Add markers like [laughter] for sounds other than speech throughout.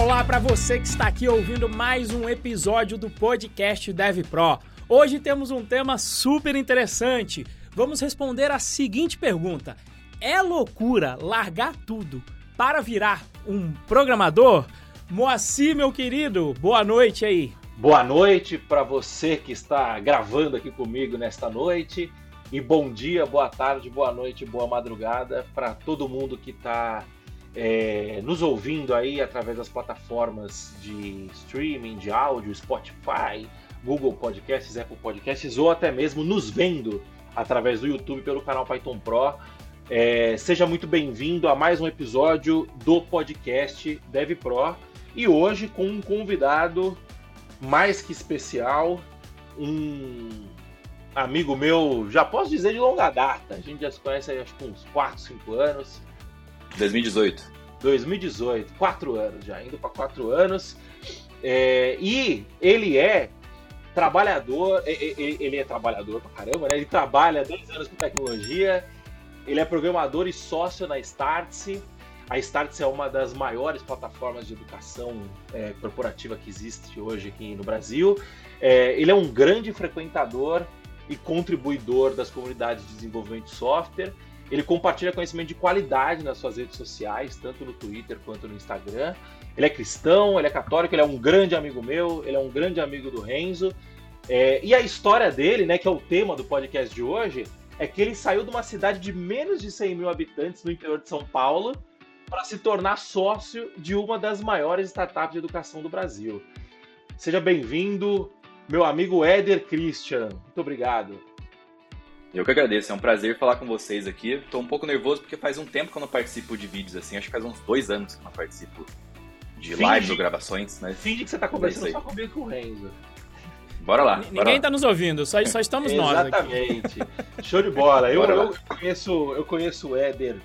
Olá para você que está aqui ouvindo mais um episódio do podcast Dev Pro. Hoje temos um tema super interessante. Vamos responder a seguinte pergunta: É loucura largar tudo para virar um programador? Moacir, meu querido, boa noite aí. Boa noite para você que está gravando aqui comigo nesta noite. E bom dia, boa tarde, boa noite, boa madrugada para todo mundo que está é, nos ouvindo aí através das plataformas de streaming, de áudio, Spotify, Google Podcasts, Apple Podcasts, ou até mesmo nos vendo através do YouTube pelo canal Python Pro. É, seja muito bem-vindo a mais um episódio do podcast Dev Pro e hoje com um convidado mais que especial, um amigo meu, já posso dizer de longa data, a gente já se conhece aí acho que uns 4, 5 anos, 2018. 2018, quatro anos já, indo para quatro anos. É, e ele é trabalhador, ele é trabalhador pra caramba, né? Ele trabalha 10 anos com tecnologia, ele é programador e sócio na Startse. A Startse é uma das maiores plataformas de educação é, corporativa que existe hoje aqui no Brasil. É, ele é um grande frequentador e contribuidor das comunidades de desenvolvimento de software. Ele compartilha conhecimento de qualidade nas suas redes sociais, tanto no Twitter quanto no Instagram. Ele é cristão, ele é católico, ele é um grande amigo meu, ele é um grande amigo do Renzo. É, e a história dele, né, que é o tema do podcast de hoje, é que ele saiu de uma cidade de menos de 100 mil habitantes no interior de São Paulo para se tornar sócio de uma das maiores startups de educação do Brasil. Seja bem-vindo, meu amigo Éder Christian. Muito obrigado. Eu que agradeço, é um prazer falar com vocês aqui. Estou um pouco nervoso porque faz um tempo que eu não participo de vídeos assim, acho que faz uns dois anos que eu não participo de finge, lives ou gravações. Mas finge que você está conversando só comigo com o Renzo. Bora lá. Ninguém está nos ouvindo, só, só estamos nós. Exatamente. Show de bola. Eu, eu, conheço, eu conheço o Éder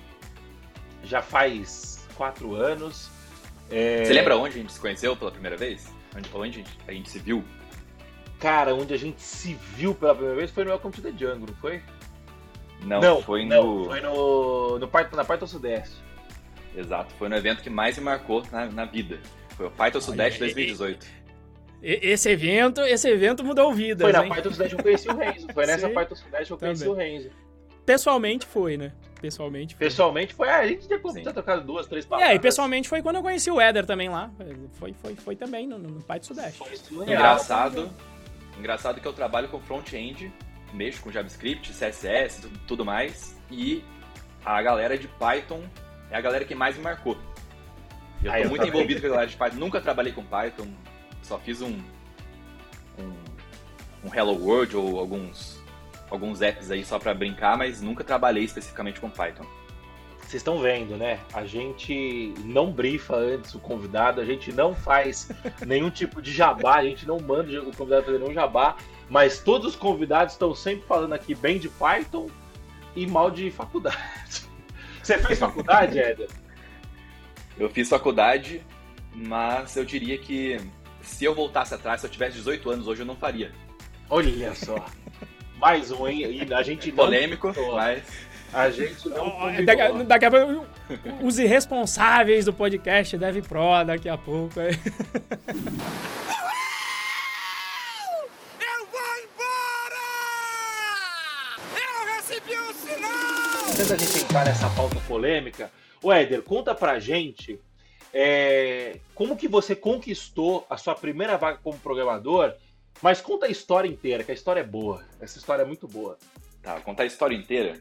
já faz quatro anos. É... Você lembra onde a gente se conheceu pela primeira vez? Onde, onde a gente se viu? Cara, onde a gente se viu pela primeira vez foi no Welcome to the Jungle, não foi? Não, não foi não, no. Foi no, no na Python Sudeste. Exato, foi no evento que mais me marcou na, na vida. Foi o Python Sudeste 2018. Esse evento, esse evento mudou vidas. Foi na hein? Python Sudeste que eu conheci o Renzo. Foi nessa [laughs] Sim, Python Sudeste que eu conheci também. o Renzo. Pessoalmente foi, né? Pessoalmente foi. Pessoalmente foi. Ah, a gente já tinha trocado duas, três palavras. É, e pessoalmente foi quando eu conheci o Éder também lá. Foi, foi, foi também no, no Python Sudeste. Foi Engraçado. Engraçado que eu trabalho com front-end, mexo com JavaScript, CSS, tudo mais, e a galera de Python é a galera que mais me marcou. Eu estou muito também. envolvido com a galera de Python, nunca trabalhei com Python, só fiz um, um, um Hello World ou alguns, alguns apps aí só para brincar, mas nunca trabalhei especificamente com Python. Vocês estão vendo, né? A gente não brifa antes o convidado, a gente não faz [laughs] nenhum tipo de jabá, a gente não manda o convidado fazer nenhum jabá, mas todos os convidados estão sempre falando aqui bem de Python e mal de faculdade. [laughs] Você fez faculdade, Éder? Eu fiz faculdade, mas eu diria que se eu voltasse atrás, se eu tivesse 18 anos hoje, eu não faria. Olha só. Mais um, hein? E a gente Polêmico, mas. A gente não. Daqui, daqui a pouco, os irresponsáveis do podcast Dev Pro, daqui a pouco. É. [laughs] Eu vou embora! Eu recebi sinal! Antes da gente entrar nessa pauta polêmica, o Éder, conta pra gente é, como que você conquistou a sua primeira vaga como programador, mas conta a história inteira, que a história é boa. Essa história é muito boa. Tá, contar a história inteira.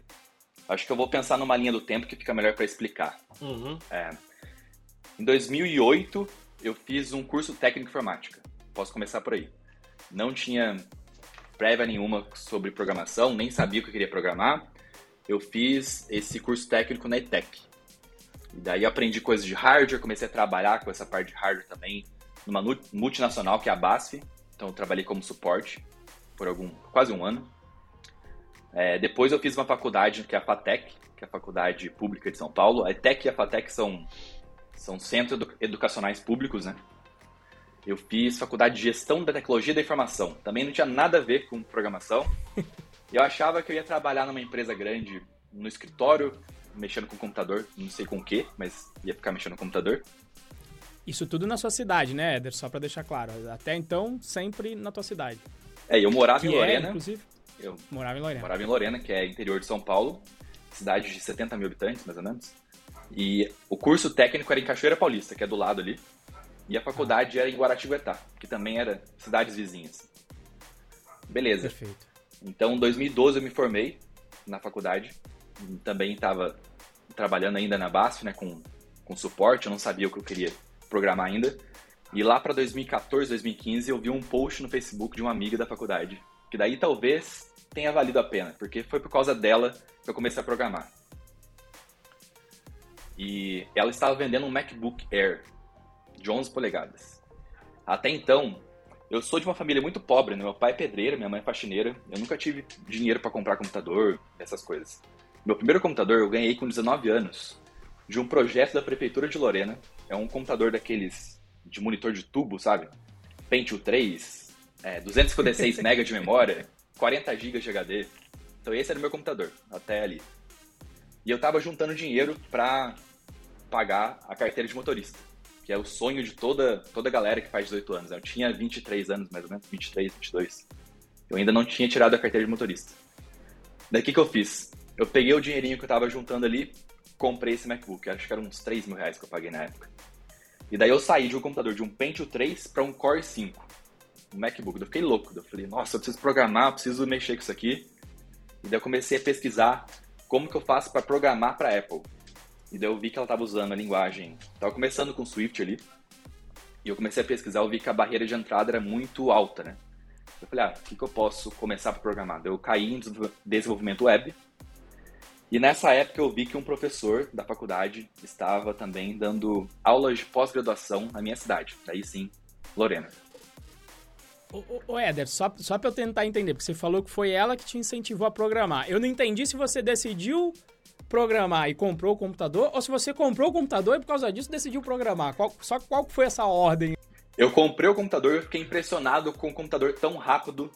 Acho que eu vou pensar numa linha do tempo que fica melhor para explicar. Uhum. É, em 2008, eu fiz um curso técnico informática. Posso começar por aí. Não tinha prévia nenhuma sobre programação, nem sabia o que eu queria programar. Eu fiz esse curso técnico na ETEC. E daí aprendi coisas de hardware, comecei a trabalhar com essa parte de hardware também numa multinacional que é a BASF. Então eu trabalhei como suporte por algum quase um ano. É, depois eu fiz uma faculdade que é a FATEC, que é a Faculdade Pública de São Paulo. A ETEC e a FATEC são, são centros educacionais públicos, né? Eu fiz faculdade de Gestão da Tecnologia da Informação. Também não tinha nada a ver com programação. Eu achava que eu ia trabalhar numa empresa grande, no escritório, mexendo com computador, não sei com o que, mas ia ficar mexendo no computador. Isso tudo na sua cidade, né, Éder? Só para deixar claro. Até então, sempre na tua cidade. É, eu morava que em Lorena. É, inclusive. Eu morava em Lorena. Morava em Lorena, que é interior de São Paulo, cidade de 70 mil habitantes, mais ou menos. E o curso técnico era em Cachoeira Paulista, que é do lado ali. E a faculdade era em Guaratinguetá, que também era cidades vizinhas. Beleza. Perfeito. Então, em 2012 eu me formei na faculdade. Também estava trabalhando ainda na BASF, né, com, com suporte. Eu não sabia o que eu queria programar ainda. E lá para 2014, 2015, eu vi um post no Facebook de uma amiga da faculdade. Que daí talvez tenha valido a pena, porque foi por causa dela que eu comecei a programar. E ela estava vendendo um MacBook Air de 11 polegadas. Até então, eu sou de uma família muito pobre, né? meu pai é pedreiro, minha mãe é faxineira. Eu nunca tive dinheiro para comprar computador, essas coisas. Meu primeiro computador eu ganhei com 19 anos, de um projeto da prefeitura de Lorena. É um computador daqueles de monitor de tubo, sabe? Pentium 3, é, 256 MB de memória, 40 GB de HD. Então esse era o meu computador, até ali. E eu tava juntando dinheiro para pagar a carteira de motorista, que é o sonho de toda toda galera que faz 18 anos. Eu tinha 23 anos, mais ou menos, 23, 22. Eu ainda não tinha tirado a carteira de motorista. Daí o que, que eu fiz? Eu peguei o dinheirinho que eu tava juntando ali, comprei esse MacBook. Acho que eram uns 3 mil reais que eu paguei na época. E daí eu saí de um computador de um Pentium 3 para um Core 5, um MacBook. Eu fiquei louco. Eu falei, nossa, eu preciso programar, eu preciso mexer com isso aqui. E daí eu comecei a pesquisar como que eu faço para programar para Apple. E daí eu vi que ela estava usando a linguagem, estava começando com Swift ali. E eu comecei a pesquisar, eu vi que a barreira de entrada era muito alta, né? Eu falei, ah, o que, que eu posso começar para programar? Eu caí em desenvolvimento web e nessa época eu vi que um professor da faculdade estava também dando aulas de pós-graduação na minha cidade, daí sim, Lorena. Ô, Éder, só, só para eu tentar entender, porque você falou que foi ela que te incentivou a programar. Eu não entendi se você decidiu programar e comprou o computador, ou se você comprou o computador e por causa disso decidiu programar. Qual, só qual foi essa ordem? Eu comprei o computador e fiquei impressionado com um computador tão rápido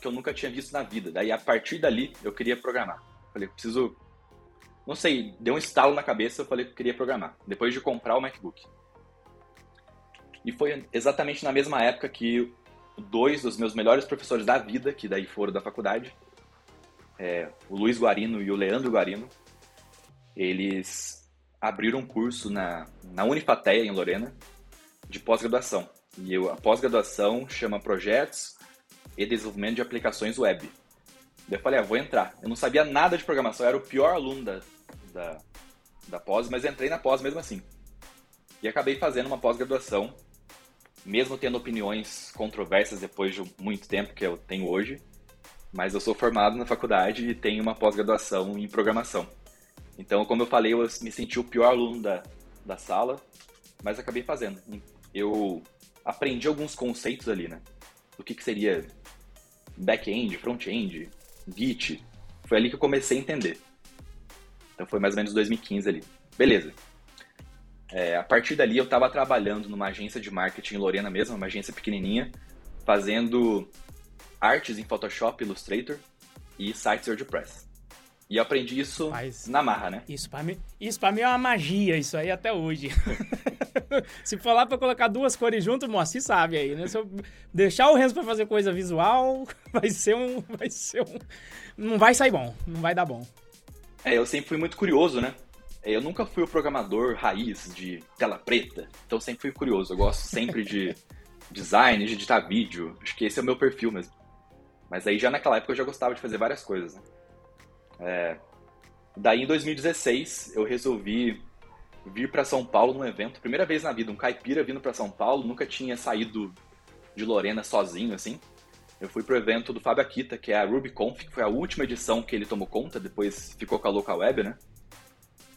que eu nunca tinha visto na vida. Daí, a partir dali, eu queria programar. Falei, preciso. Não sei, deu um estalo na cabeça, eu falei que queria programar. Depois de comprar o MacBook. E foi exatamente na mesma época que dois dos meus melhores professores da vida, que daí foram da faculdade, é, o Luiz Guarino e o Leandro Guarino, eles abriram um curso na, na Unifateia, em Lorena, de pós-graduação. E eu, a pós-graduação chama Projetos e Desenvolvimento de Aplicações Web. Daí eu falei, ah, vou entrar. Eu não sabia nada de programação, eu era o pior aluno da, da, da pós, mas entrei na pós mesmo assim. E acabei fazendo uma pós-graduação, mesmo tendo opiniões controversas depois de muito tempo que eu tenho hoje, mas eu sou formado na faculdade e tenho uma pós-graduação em programação. Então, como eu falei, eu me senti o pior aluno da, da sala, mas acabei fazendo. Eu aprendi alguns conceitos ali, né? O que, que seria back-end, front-end, Git. Foi ali que eu comecei a entender. Então foi mais ou menos 2015 ali. Beleza. É, a partir dali eu estava trabalhando numa agência de marketing em Lorena mesmo, uma agência pequenininha, fazendo artes em Photoshop, Illustrator e sites WordPress. E eu aprendi isso Mas na marra, né? Isso pra mim, isso pra mim é uma magia, isso aí até hoje. [laughs] Se for lá pra colocar duas cores junto, Moacir sabe aí, né? Se eu deixar o Renzo pra fazer coisa visual, [laughs] vai ser um. Vai ser um. Não vai sair bom, não vai dar bom. É, eu sempre fui muito curioso, né? É, eu nunca fui o programador raiz de tela preta, então sempre fui curioso. Eu gosto sempre de [laughs] design, de editar vídeo. Acho que esse é o meu perfil mesmo. Mas aí já naquela época eu já gostava de fazer várias coisas, né? É... Daí em 2016 eu resolvi vir para São Paulo num evento, primeira vez na vida, um caipira vindo para São Paulo, nunca tinha saído de Lorena sozinho assim. Eu fui pro evento do Fábio Akita, que é a RubyConf, que foi a última edição que ele tomou conta, depois ficou com a Local Web, né?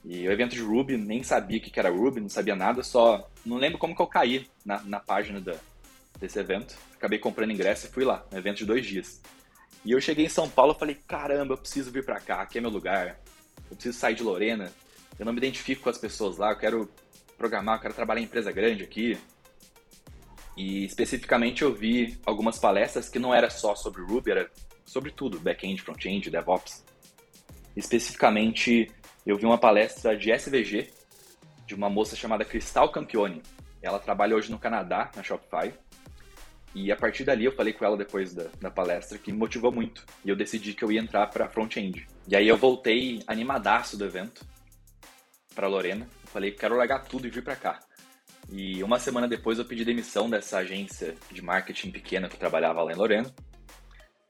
E o evento de Ruby, nem sabia o que era Ruby, não sabia nada, só não lembro como que eu caí na, na página da, desse evento. Acabei comprando ingresso e fui lá, um evento de dois dias. E eu cheguei em São Paulo e falei, caramba, eu preciso vir pra cá, aqui é meu lugar. Eu preciso sair de Lorena, eu não me identifico com as pessoas lá, eu quero programar, eu quero trabalhar em empresa grande aqui. E especificamente eu vi algumas palestras que não era só sobre Ruby, era sobre tudo, back-end, front-end, DevOps. Especificamente, eu vi uma palestra de SVG de uma moça chamada Cristal Campione. Ela trabalha hoje no Canadá, na Shopify. E a partir dali eu falei com ela depois da, da palestra que me motivou muito. E eu decidi que eu ia entrar para front-end. E aí eu voltei animadaço do evento para Lorena. Eu falei, quero largar tudo e vir para cá. E uma semana depois eu pedi demissão dessa agência de marketing pequena que eu trabalhava lá em Lorena.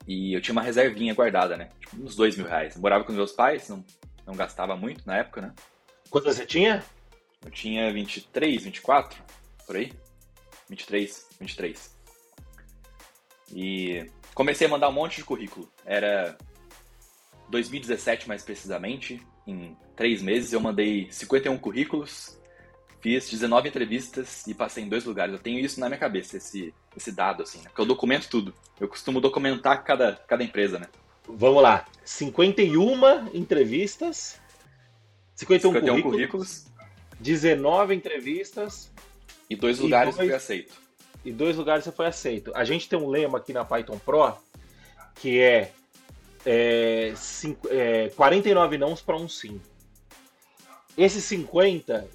E eu tinha uma reservinha guardada, né? Tipo, uns dois mil reais. Eu morava com meus pais, não, não gastava muito na época, né? Quanto você tinha? Eu tinha 23, 24, por aí. 23, 23. E comecei a mandar um monte de currículo. Era 2017 mais precisamente. Em três meses eu mandei 51 currículos, fiz 19 entrevistas e passei em dois lugares. Eu tenho isso na minha cabeça, esse, esse dado, assim, né? Porque eu documento tudo. Eu costumo documentar cada, cada empresa, né? Vamos lá. 51 entrevistas, 51, 51 currículos, currículos, 19 entrevistas. E dois lugares e dois, fui aceito. E dois lugares você foi aceito. A gente tem um lema aqui na Python Pro que é, é, cinco, é 49 nãos para um sim. Esses 50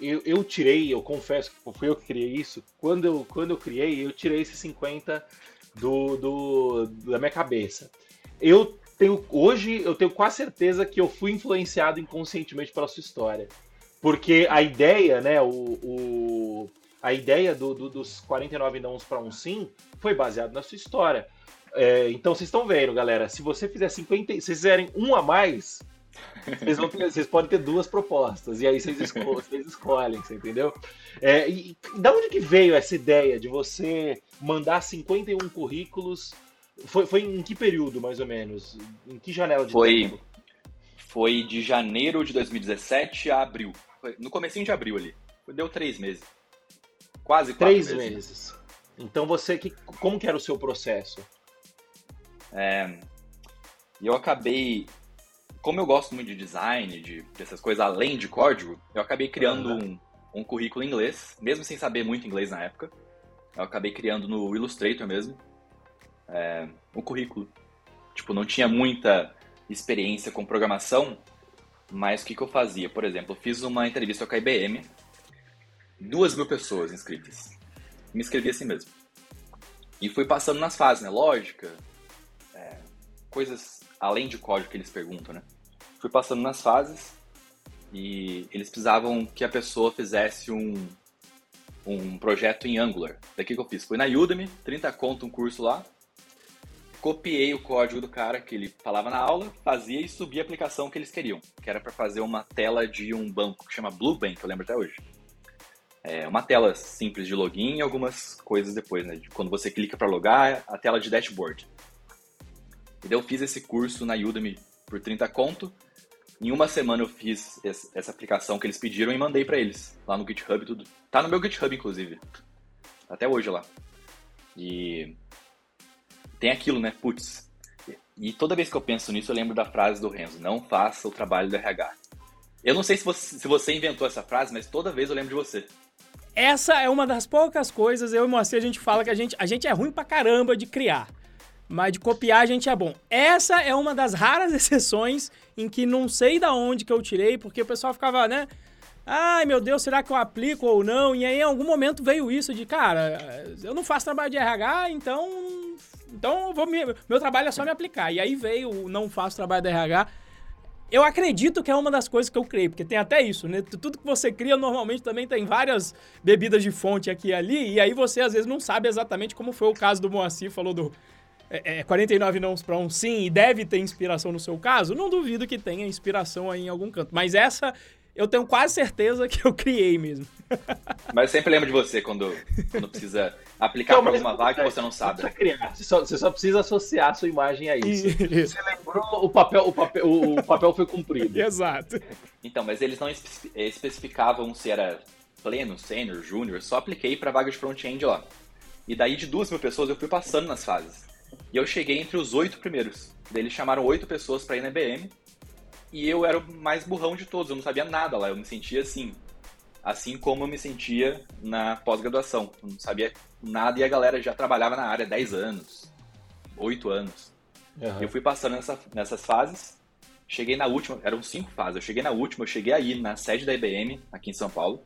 eu, eu tirei, eu confesso que fui eu que criei isso. Quando eu, quando eu criei, eu tirei esses 50 do, do, da minha cabeça. Eu tenho hoje eu tenho quase certeza que eu fui influenciado inconscientemente pela sua história. Porque a ideia, né, o, o a ideia do, do, dos 49 nãos para um sim foi baseado na sua história. É, então vocês estão vendo, galera, se você fizer 50, se vocês fizerem um a mais, vocês, vão ter, vocês podem ter duas propostas, e aí vocês, escolhem, [laughs] vocês escolhem você entendeu? É, e, e da onde que veio essa ideia de você mandar 51 currículos? Foi, foi em que período, mais ou menos? Em que janela de foi, tempo? Foi de janeiro de 2017 a abril. Foi no comecinho de abril ali. Deu três meses. Quase quatro Três meses. meses. Então você, que, como que era o seu processo? É, eu acabei como eu gosto muito de design, de dessas coisas além de código, eu acabei criando uhum. um, um currículo em inglês, mesmo sem saber muito inglês na época. Eu acabei criando no Illustrator mesmo é, currículo. Tipo, não tinha muita experiência com programação, mas o que, que eu fazia? Por exemplo, eu fiz uma entrevista com a IBM, duas mil pessoas inscritas. Me inscrevi assim mesmo. E fui passando nas fases, né? Lógica, é, coisas além de código que eles perguntam, né? Fui passando nas fases e eles precisavam que a pessoa fizesse um, um projeto em Angular. Daqui que eu fiz? Fui na Udemy, 30 conto um curso lá, copiei o código do cara que ele falava na aula, fazia e subia a aplicação que eles queriam, que era para fazer uma tela de um banco que chama Blue Bank, eu lembro até hoje. É uma tela simples de login e algumas coisas depois, né? Quando você clica para logar, a tela de dashboard. E daí eu fiz esse curso na Udemy por 30 conto, em uma semana eu fiz essa aplicação que eles pediram e mandei para eles lá no GitHub tudo. Tá no meu GitHub inclusive. Até hoje lá. E tem aquilo, né? Putz. E toda vez que eu penso nisso, eu lembro da frase do Renzo: não faça o trabalho do RH. Eu não sei se você, se você inventou essa frase, mas toda vez eu lembro de você. Essa é uma das poucas coisas, eu e Moacir, a gente fala que a gente, a gente é ruim pra caramba de criar mas de copiar a gente é bom. Essa é uma das raras [laughs] exceções em que não sei da onde que eu tirei, porque o pessoal ficava, né? Ai, meu Deus, será que eu aplico ou não? E aí, em algum momento veio isso de, cara, eu não faço trabalho de RH, então. Então, vou me, meu trabalho é só me aplicar. E aí veio o não faço trabalho de RH. Eu acredito que é uma das coisas que eu criei, porque tem até isso, né? Tudo que você cria normalmente também tem várias bebidas de fonte aqui e ali, e aí você às vezes não sabe exatamente como foi o caso do Moacir, falou do, é, é, 49 nãos para um sim e deve ter inspiração no seu caso, não duvido que tenha inspiração aí em algum canto. Mas essa eu tenho quase certeza que eu criei mesmo. [laughs] Mas sempre lembro de você quando, quando precisa aplicar para alguma vaga que você não sabe. Você, criar. Você, só, você só precisa associar a sua imagem a isso. isso. Você lembrou, o papel, o papel, o papel foi cumprido. [laughs] Exato. Então, mas eles não especificavam se era pleno, sênior, júnior, só apliquei para vaga de front-end lá. E daí de duas mil pessoas eu fui passando nas fases. E eu cheguei entre os oito primeiros. Daí eles chamaram oito pessoas para ir na IBM. E eu era o mais burrão de todos, eu não sabia nada lá. Eu me sentia assim. Assim como eu me sentia na pós-graduação. Eu não sabia nada e a galera já trabalhava na área há 10 anos, 8 anos. Uhum. Eu fui passando nessa, nessas fases. Cheguei na última, eram cinco fases. Eu cheguei na última, eu cheguei aí na sede da IBM, aqui em São Paulo.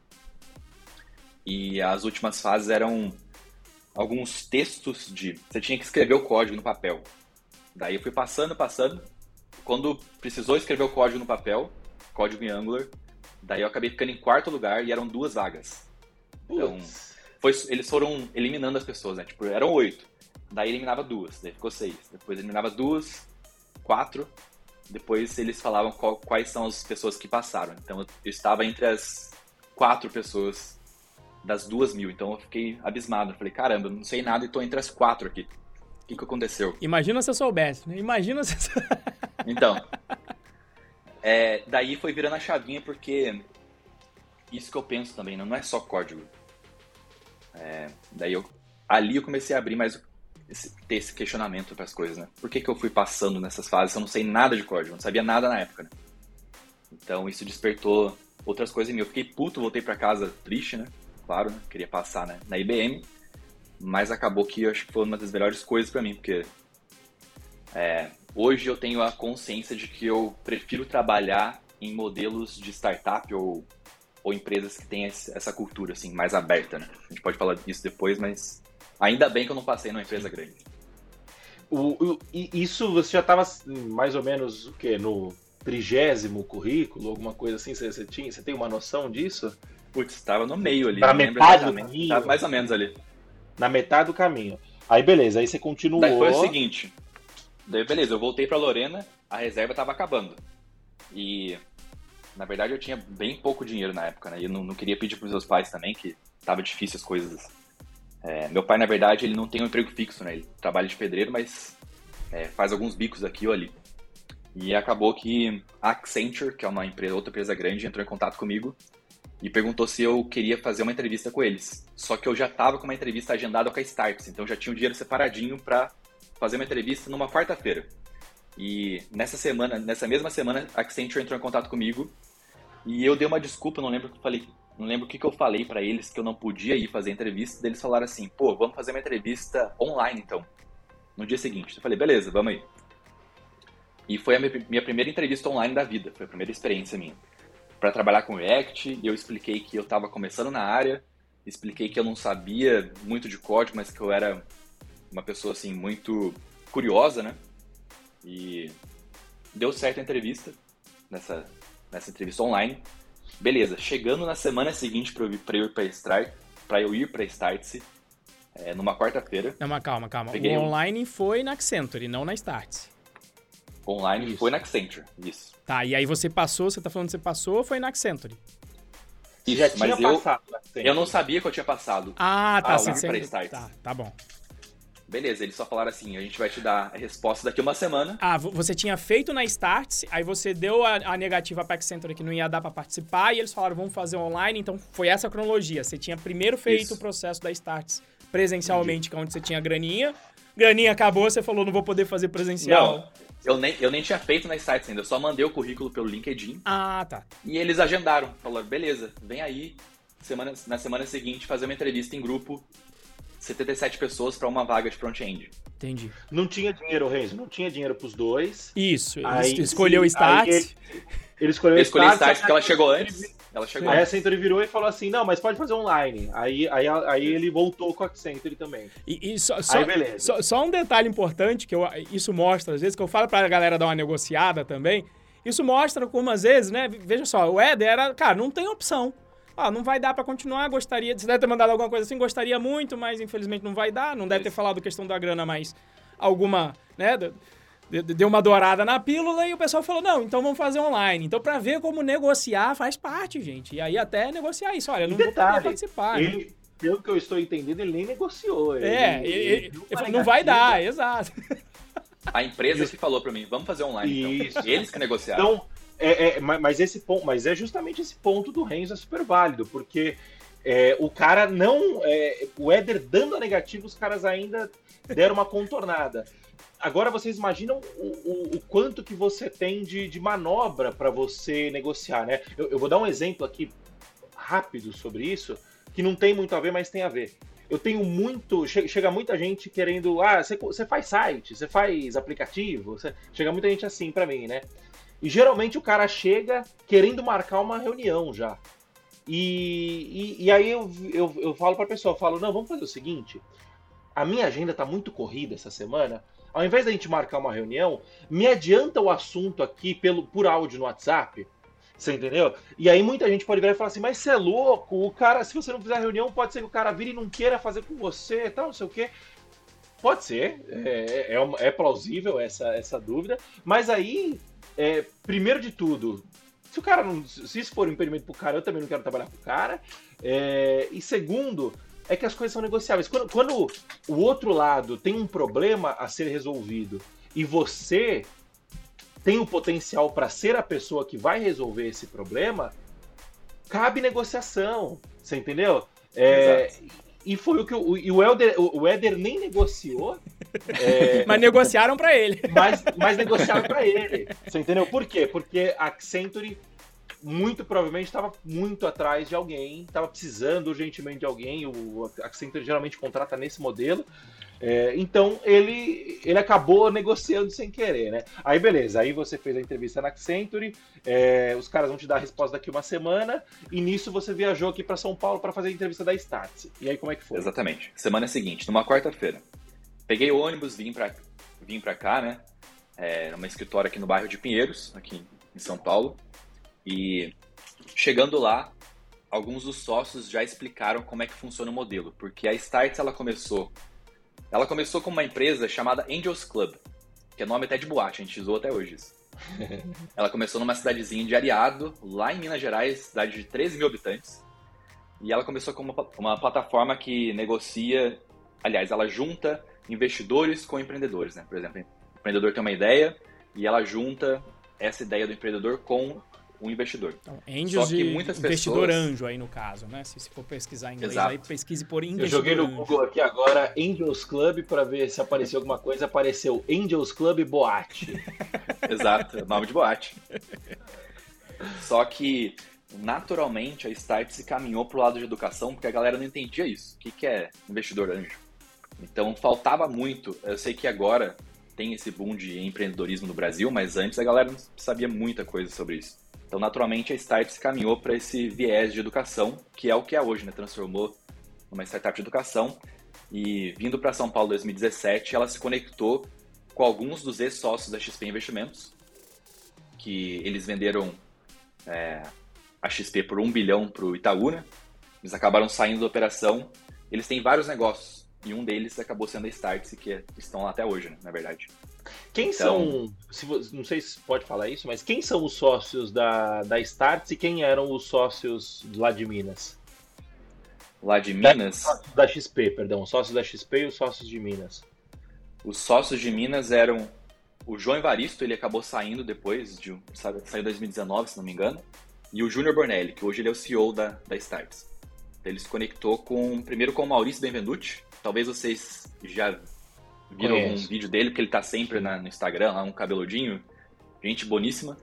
E as últimas fases eram alguns textos de. Você tinha que escrever o código no papel. Daí eu fui passando, passando. Quando precisou escrever o código no papel, código em Angular, daí eu acabei ficando em quarto lugar e eram duas vagas. Então, foi, eles foram eliminando as pessoas, né? Tipo, eram oito. Daí eliminava duas, daí ficou seis. Depois eliminava duas, quatro. Depois eles falavam qual, quais são as pessoas que passaram. Então eu estava entre as quatro pessoas das duas mil. Então eu fiquei abismado. Eu falei, caramba, eu não sei nada e tô entre as quatro aqui. O que, que aconteceu? Imagina se eu soubesse, né? Imagina se. [laughs] então. É, daí foi virando a chavinha porque isso que eu penso também, não é só código. É, daí eu ali eu comecei a abrir mais esse, ter esse questionamento para as coisas, né? Por que, que eu fui passando nessas fases se eu não sei nada de código? não sabia nada na época, né? Então isso despertou outras coisas em mim. Eu fiquei puto, voltei para casa triste, né? Claro, né? queria passar né? na IBM, mas acabou que eu acho que foi uma das melhores coisas para mim, porque é, hoje eu tenho a consciência de que eu prefiro trabalhar em modelos de startup ou, ou empresas que têm essa cultura assim mais aberta, né? A gente pode falar disso depois, mas Ainda bem que eu não passei numa empresa grande. O, o, isso você já estava mais ou menos o quê? No trigésimo currículo, alguma coisa assim? Você, você, tinha, você tem uma noção disso? Putz, estava no meio ali. Na metade do caminho? Tava mais ou menos ali. Na metade do caminho. Aí beleza, aí você continuou. Daí foi o seguinte. Daí beleza, eu voltei para Lorena, a reserva estava acabando. E na verdade eu tinha bem pouco dinheiro na época, né? E eu não, não queria pedir para os meus pais também, que tava difícil as coisas é, meu pai, na verdade, ele não tem um emprego fixo, né? Ele trabalha de pedreiro, mas é, faz alguns bicos aqui ou ali. E acabou que a Accenture, que é uma empresa, outra empresa grande, entrou em contato comigo e perguntou se eu queria fazer uma entrevista com eles. Só que eu já estava com uma entrevista agendada com a Starts, então já tinha um dinheiro separadinho para fazer uma entrevista numa quarta-feira. E nessa semana, nessa mesma semana, a Accenture entrou em contato comigo e eu dei uma desculpa, não lembro o que eu falei não lembro o que, que eu falei para eles que eu não podia ir fazer entrevista. Eles falaram assim: pô, vamos fazer uma entrevista online então. No dia seguinte. Eu falei: beleza, vamos aí. E foi a minha primeira entrevista online da vida, foi a primeira experiência minha. Para trabalhar com React, eu expliquei que eu estava começando na área, expliquei que eu não sabia muito de código, mas que eu era uma pessoa assim muito curiosa, né? E deu certo a entrevista nessa nessa entrevista online. Beleza, chegando na semana seguinte para eu ir para Start, para eu ir para Startse, é, numa quarta-feira. Não, mas calma, calma. O online um... foi na Accenture, não na Startse. Online isso. foi na Accenture, isso. Tá, e aí você passou, você tá falando que você passou ou foi na Accenture? Isso, já mas eu, eu não sabia que eu tinha passado. Ah, tá. Sim, sim. Tá, tá bom. Beleza, eles só falaram assim: a gente vai te dar a resposta daqui uma semana. Ah, você tinha feito na Starts, aí você deu a, a negativa para Accenture que não ia dar para participar, e eles falaram: vamos fazer online. Então foi essa a cronologia. Você tinha primeiro feito Isso. o processo da Starts presencialmente, que é onde você tinha graninha. Graninha acabou, você falou: não vou poder fazer presencial. Não. Eu nem, eu nem tinha feito na Starts ainda, eu só mandei o currículo pelo LinkedIn. Ah, tá. E eles agendaram. Falaram, beleza, vem aí semana, na semana seguinte fazer uma entrevista em grupo 77 pessoas para uma vaga de front-end. Entendi. Não tinha dinheiro, Renzo, não tinha dinheiro para os dois. Isso, aí, escolheu o Start. Ele, ele, escolheu o Start. Start porque ela chegou antes. Ela chegou aí a Accenture virou e falou assim, não, mas pode fazer online. Aí, aí, aí ele voltou com a Accenture também. E, e só, só, só, só, um detalhe importante, que eu, isso mostra, às vezes, que eu falo para a galera dar uma negociada também, isso mostra como, às vezes, né, veja só, o Eder era, cara, não tem opção ah, não vai dar para continuar, gostaria. Você deve ter mandado alguma coisa assim, gostaria muito, mas infelizmente não vai dar. Não deve ter falado questão da grana, mas alguma, né? Deu uma dourada na pílula e o pessoal falou: não, então vamos fazer online. Então, para ver como negociar, faz parte, gente. E aí até negociar isso. Olha, não detalhe, vou poder participar. Ele, né? Pelo que eu estou entendendo, ele nem negociou. Ele, é, ele, ele, ele falou, não vai dar, [laughs] exato. A empresa que falou para mim, vamos fazer online. Então. Eles que negociaram. Então, é, é, mas esse ponto, mas é justamente esse ponto do Renzo é super válido, porque é, o cara não. É, o Éder dando a negativa, os caras ainda deram uma contornada. Agora vocês imaginam o, o, o quanto que você tem de, de manobra para você negociar, né? Eu, eu, vou dar um exemplo aqui rápido sobre isso, que não tem muito a ver, mas tem a ver. Eu tenho muito. Chega muita gente querendo. Ah, você, você faz site, você faz aplicativo. Você, chega muita gente assim para mim, né? E geralmente o cara chega querendo marcar uma reunião já. E, e, e aí eu, eu, eu falo pra pessoa, eu falo, não, vamos fazer o seguinte, a minha agenda tá muito corrida essa semana, ao invés da gente marcar uma reunião, me adianta o assunto aqui pelo, por áudio no WhatsApp, você entendeu? E aí muita gente pode virar e falar assim, mas você é louco, o cara, se você não fizer reunião, pode ser que o cara vire e não queira fazer com você e tal, não sei o quê. Pode ser, é, é, é plausível essa, essa dúvida, mas aí, é, primeiro de tudo, se o cara não. Se isso for um impedimento pro cara, eu também não quero trabalhar pro cara. É, e segundo, é que as coisas são negociáveis. Quando, quando o outro lado tem um problema a ser resolvido e você tem o potencial para ser a pessoa que vai resolver esse problema, cabe negociação. Você entendeu? É, e foi o que o, e o, Elder, o, Éder nem negociou. [laughs] É, mas negociaram para ele. Mas, mas negociaram para ele. Você entendeu? Por quê? Porque a Accenture muito provavelmente estava muito atrás de alguém, estava precisando urgentemente de alguém. O Accenture geralmente contrata nesse modelo. É, então ele, ele acabou negociando sem querer, né? Aí beleza, aí você fez a entrevista na Accenture, é, os caras vão te dar a resposta daqui uma semana, e nisso você viajou aqui para São Paulo para fazer a entrevista da Startse. E aí como é que foi? Exatamente. Semana seguinte, numa quarta-feira. Peguei o ônibus, vim para vim cá, né? É, numa escritório aqui no bairro de Pinheiros, aqui em São Paulo. E chegando lá, alguns dos sócios já explicaram como é que funciona o modelo, porque a Starts ela começou ela começou como uma empresa chamada Angels Club, que é nome até de boate, a gente usou até hoje isso. [laughs] ela começou numa cidadezinha de Ariado, lá em Minas Gerais, cidade de 13 mil habitantes. E ela começou como uma, uma plataforma que negocia, aliás, ela junta investidores com empreendedores, né? Por exemplo, o empreendedor tem uma ideia e ela junta essa ideia do empreendedor com um investidor. Então, Angels de investidor pessoas... anjo aí no caso, né? Se, se for pesquisar em inglês, Exato. aí pesquise por investidor Eu joguei no anjo. Google aqui agora Angels Club para ver se apareceu alguma coisa. Apareceu Angels Club Boate. [laughs] Exato, nome de boate. Só que naturalmente a Start se caminhou para o lado de educação porque a galera não entendia isso. O que, que é investidor anjo? Então faltava muito. Eu sei que agora tem esse boom de empreendedorismo no Brasil, mas antes a galera não sabia muita coisa sobre isso. Então, naturalmente, a se caminhou para esse viés de educação, que é o que é hoje, né? Transformou numa startup de educação. E vindo para São Paulo em 2017, ela se conectou com alguns dos ex-sócios da XP Investimentos, que eles venderam é, a XP por um bilhão para o Itaú, né? Eles acabaram saindo da operação. Eles têm vários negócios, e um deles acabou sendo a Startse, que estão lá até hoje, né, na verdade. Quem então, são, se, não sei se pode falar isso, mas quem são os sócios da, da Starts e quem eram os sócios lá de Minas? Lá de Minas? Da, da XP, perdão, os sócios da XP e os sócios de Minas. Os sócios de Minas eram o João Evaristo, ele acabou saindo depois, de, sabe, saiu em 2019, se não me engano, e o Júnior Bornelli, que hoje ele é o CEO da, da Starts. Ele se conectou com, primeiro com o Maurício Benvenuti, talvez vocês já viram algum vídeo dele, porque ele tá sempre na, no Instagram, lá um cabeludinho, gente boníssima.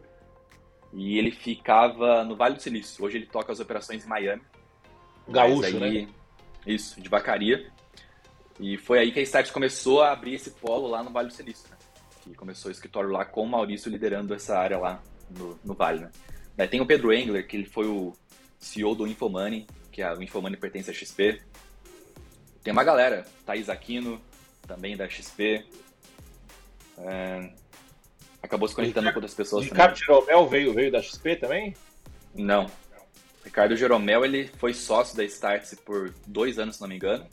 E ele ficava no Vale do Silício. Hoje ele toca as operações em Miami. Gaúcho, aí, né? Isso, de vacaria. E foi aí que a Start começou a abrir esse polo lá no Vale do Silício, né? Que começou o escritório lá com o Maurício liderando essa área lá no, no Vale, né? tem o Pedro Engler, que ele foi o CEO do Infomoney, que a, o Infomoney pertence à XP. Tem uma galera, Thaís Aquino, também da XP. É, acabou se conectando com outras pessoas Ricardo também. Jeromel veio, veio da XP também? Não. Ricardo Jeromel, ele foi sócio da Startse por dois anos, se não me engano.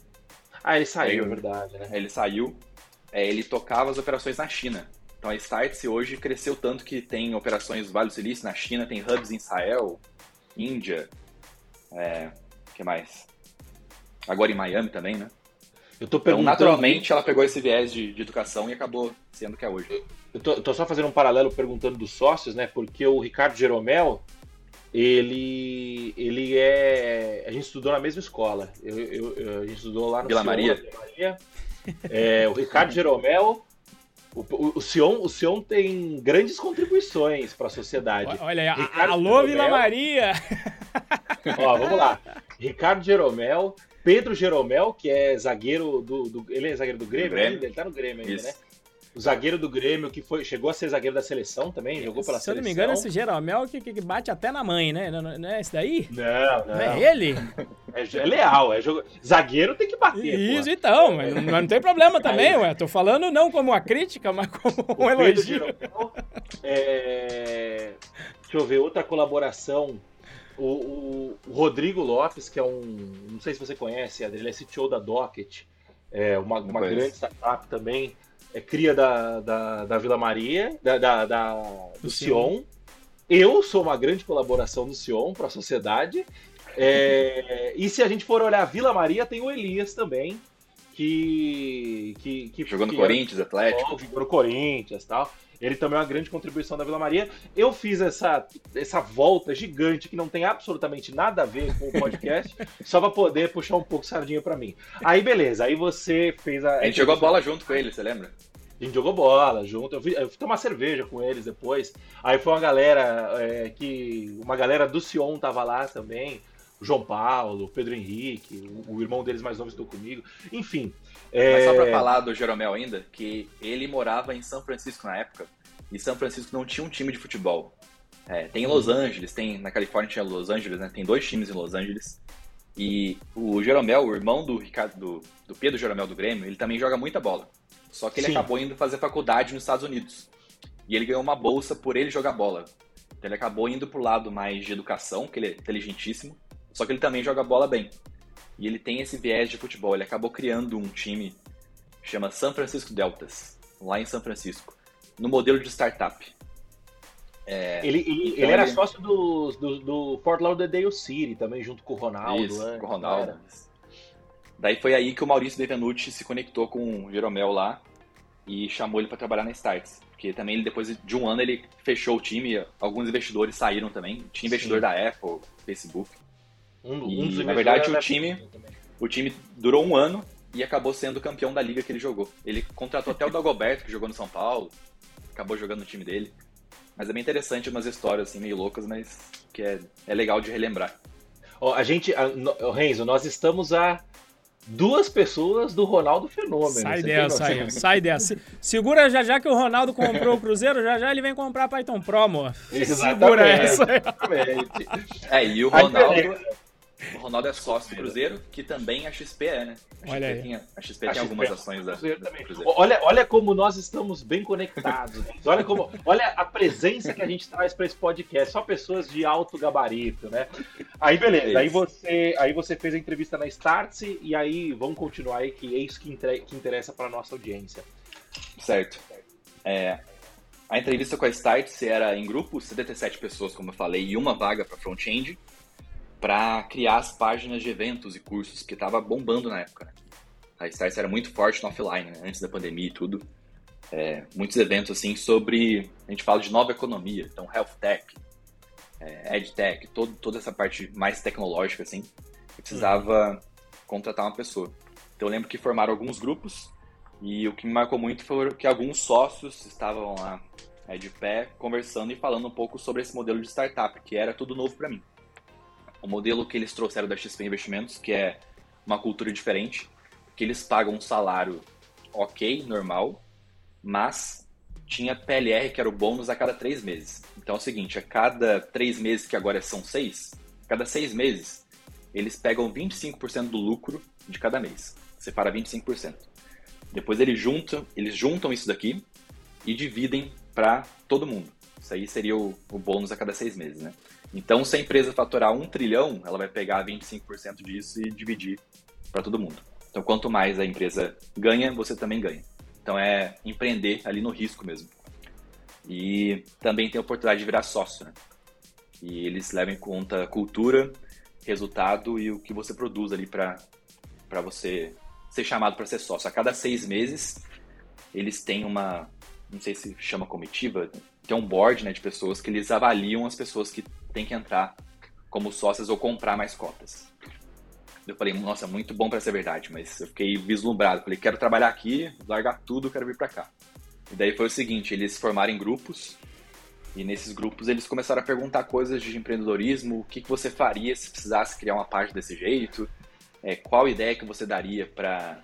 Ah, ele saiu, é verdade, né? Ele saiu. É, ele tocava as operações na China. Então a Startse hoje cresceu tanto que tem operações Vale do Silício na China, tem hubs em Israel, Índia, é, que mais? Agora em Miami também, né? Eu tô perguntando... Então, naturalmente, ela pegou esse viés de, de educação e acabou sendo que é hoje. Eu tô, tô, só fazendo um paralelo perguntando dos sócios, né? Porque o Ricardo Jeromel, ele, ele é. A gente estudou na mesma escola. Eu, eu, eu a gente estudou lá no Vila Maria. Vila Maria. É, o Ricardo Jeromel. O, o, o, Sion, o Sion tem grandes contribuições para a sociedade. Olha, Ricardo alô Jeromel, Vila Maria! Ó, vamos lá. Ricardo Jeromel Pedro Jeromel, que é zagueiro do, do, Ele é zagueiro do Grêmio, Grêmio. Ainda? Ele tá no Grêmio ainda, Isso. né? o zagueiro do Grêmio, que foi, chegou a ser zagueiro da seleção também, jogou pela Se seleção. eu não me engano, esse Jeromel que, que bate até na mãe, né? Não, não é esse daí? Não, não. Não é ele? É, é leal, é jogo... zagueiro tem que bater. Isso, pô. então, mas não, mas não tem problema também, ué. Tô falando não como uma crítica, mas como um elogio. Jeromel, é, Deixa eu ver, outra colaboração. O, o- o Rodrigo Lopes, que é um. Não sei se você conhece, Adri, ele é CTO da Docket, é uma, uma grande startup também. É cria da, da, da Vila Maria, da, da- da- do Do Sion. Eu sou uma grande colaboração do Sion para a sociedade. É, e se a gente for olhar a Vila Maria, tem o Elias também, que. que, que Jogou no que Corinthians, Atlético. jogou no Corinthians e tal. Ele também é uma grande contribuição da Vila Maria. Eu fiz essa, essa volta gigante que não tem absolutamente nada a ver com o podcast, [laughs] só pra poder puxar um pouco sardinha pra mim. Aí beleza, aí você fez a. A gente jogou bola junto com ele, você lembra? A gente jogou bola junto. Eu fui, eu fui tomar cerveja com eles depois. Aí foi uma galera é, que. Uma galera do Sion tava lá também. João Paulo, Pedro Henrique, o, o irmão deles mais novo estou comigo. Enfim. é, Mas só pra falar do Jeromel ainda, que ele morava em São Francisco na época, e São Francisco não tinha um time de futebol. É, tem em Los Angeles, tem na Califórnia tinha Los Angeles, né? Tem dois times em Los Angeles. E o Jeromel, o irmão do Ricardo, do, do Pedro Jeromel do Grêmio, ele também joga muita bola. Só que ele Sim. acabou indo fazer faculdade nos Estados Unidos. E ele ganhou uma bolsa por ele jogar bola. Então ele acabou indo pro lado mais de educação, que ele é inteligentíssimo. Só que ele também joga bola bem. E ele tem esse viés de futebol. Ele acabou criando um time chama San Francisco Deltas, lá em São Francisco, no modelo de startup. É, Ele, ele, Então ele era ele- sócio do, do, do Fort Lauderdale City também, junto com o Ronaldo. Isso, né? com o Ronaldo. Daí foi aí que o Maurício Devenuti se conectou com o Jeromel lá e chamou ele para trabalhar na Starts. Porque também ele, depois de um ano ele fechou o time, alguns investidores saíram também. Tinha investidor Sim. da Apple, Facebook. Um, E, um dos na verdade, o investidores time-. O time durou um ano e acabou sendo campeão da liga que ele jogou. Ele contratou até o Dagoberto, que jogou no São Paulo, acabou jogando no time dele. Mas é bem interessante umas histórias assim, meio loucas, mas que é, é legal de relembrar. Ó, a gente, a, no, Renzo, nós estamos a duas pessoas do Ronaldo Fenômeno. Sai dessa, aí, sai dessa. Se- Segura já já que o Ronaldo comprou o Cruzeiro, já já ele vem comprar Python Pro, amor. Segura Exatamente. essa. Exatamente. É, e o Ronaldo. O Ronaldo é sócio do Cruzeiro, que também a XP é, né? A Olha XP, aí. tem, a XP A tem XP algumas é ações da, Cruzeiro também. Cruzeiro. Olha, olha como nós estamos bem conectados. [laughs] Olha como, olha a presença que a gente traz para esse podcast. Só pessoas de alto gabarito, né? Aí beleza. É Aí isso. você, aí você fez a entrevista na Startse e aí vamos continuar aí que é isso que, que interessa para nossa audiência. Certo. É, a entrevista com a Startse era em grupo, 77 pessoas, como eu falei, e uma vaga para front-end, para criar as páginas de eventos e cursos, que estava bombando na época. Né? A Startse era muito forte no offline, né? antes da pandemia e tudo. É, muitos eventos assim sobre, a gente fala de nova economia, então health tech, é, edtech, todo, toda essa parte mais tecnológica assim, eu precisava contratar uma pessoa. Então eu lembro que formaram alguns grupos e o que me marcou muito foi que alguns sócios estavam lá é, de pé conversando e falando um pouco sobre esse modelo de startup, que era tudo novo para mim. O modelo que eles trouxeram da XP Investimentos, que é uma cultura diferente, que eles pagam um salário ok, normal, mas tinha PLR, que era o bônus a cada três meses. Então é o seguinte, a cada três meses, que agora são seis, a cada seis meses, eles pegam 25% do lucro de cada mês. Separa 25%. Depois eles juntam, eles juntam isso daqui e dividem para todo mundo. Isso aí seria o, o bônus a cada seis meses, né? Então, se a empresa faturar um trilhão, ela vai pegar 25% disso e dividir para todo mundo. Então, quanto mais a empresa ganha, você também ganha. Então, é empreender ali no risco mesmo. E também tem a oportunidade de virar sócio, né? E eles levam em conta cultura, resultado e o que você produz ali para você ser chamado para ser sócio. A cada seis meses, eles têm uma, não sei se chama comitiva, tem um board né, de pessoas que eles avaliam as pessoas que têm que entrar como sócias ou comprar mais cotas. Eu falei, nossa, muito bom para ser verdade, mas eu fiquei vislumbrado. Falei, quero trabalhar aqui, largar tudo, quero vir para cá. E daí foi o seguinte, eles formaram em grupos, e nesses grupos eles começaram a perguntar coisas de empreendedorismo, o que, que você faria se precisasse criar uma página desse jeito, é, qual ideia que você daria para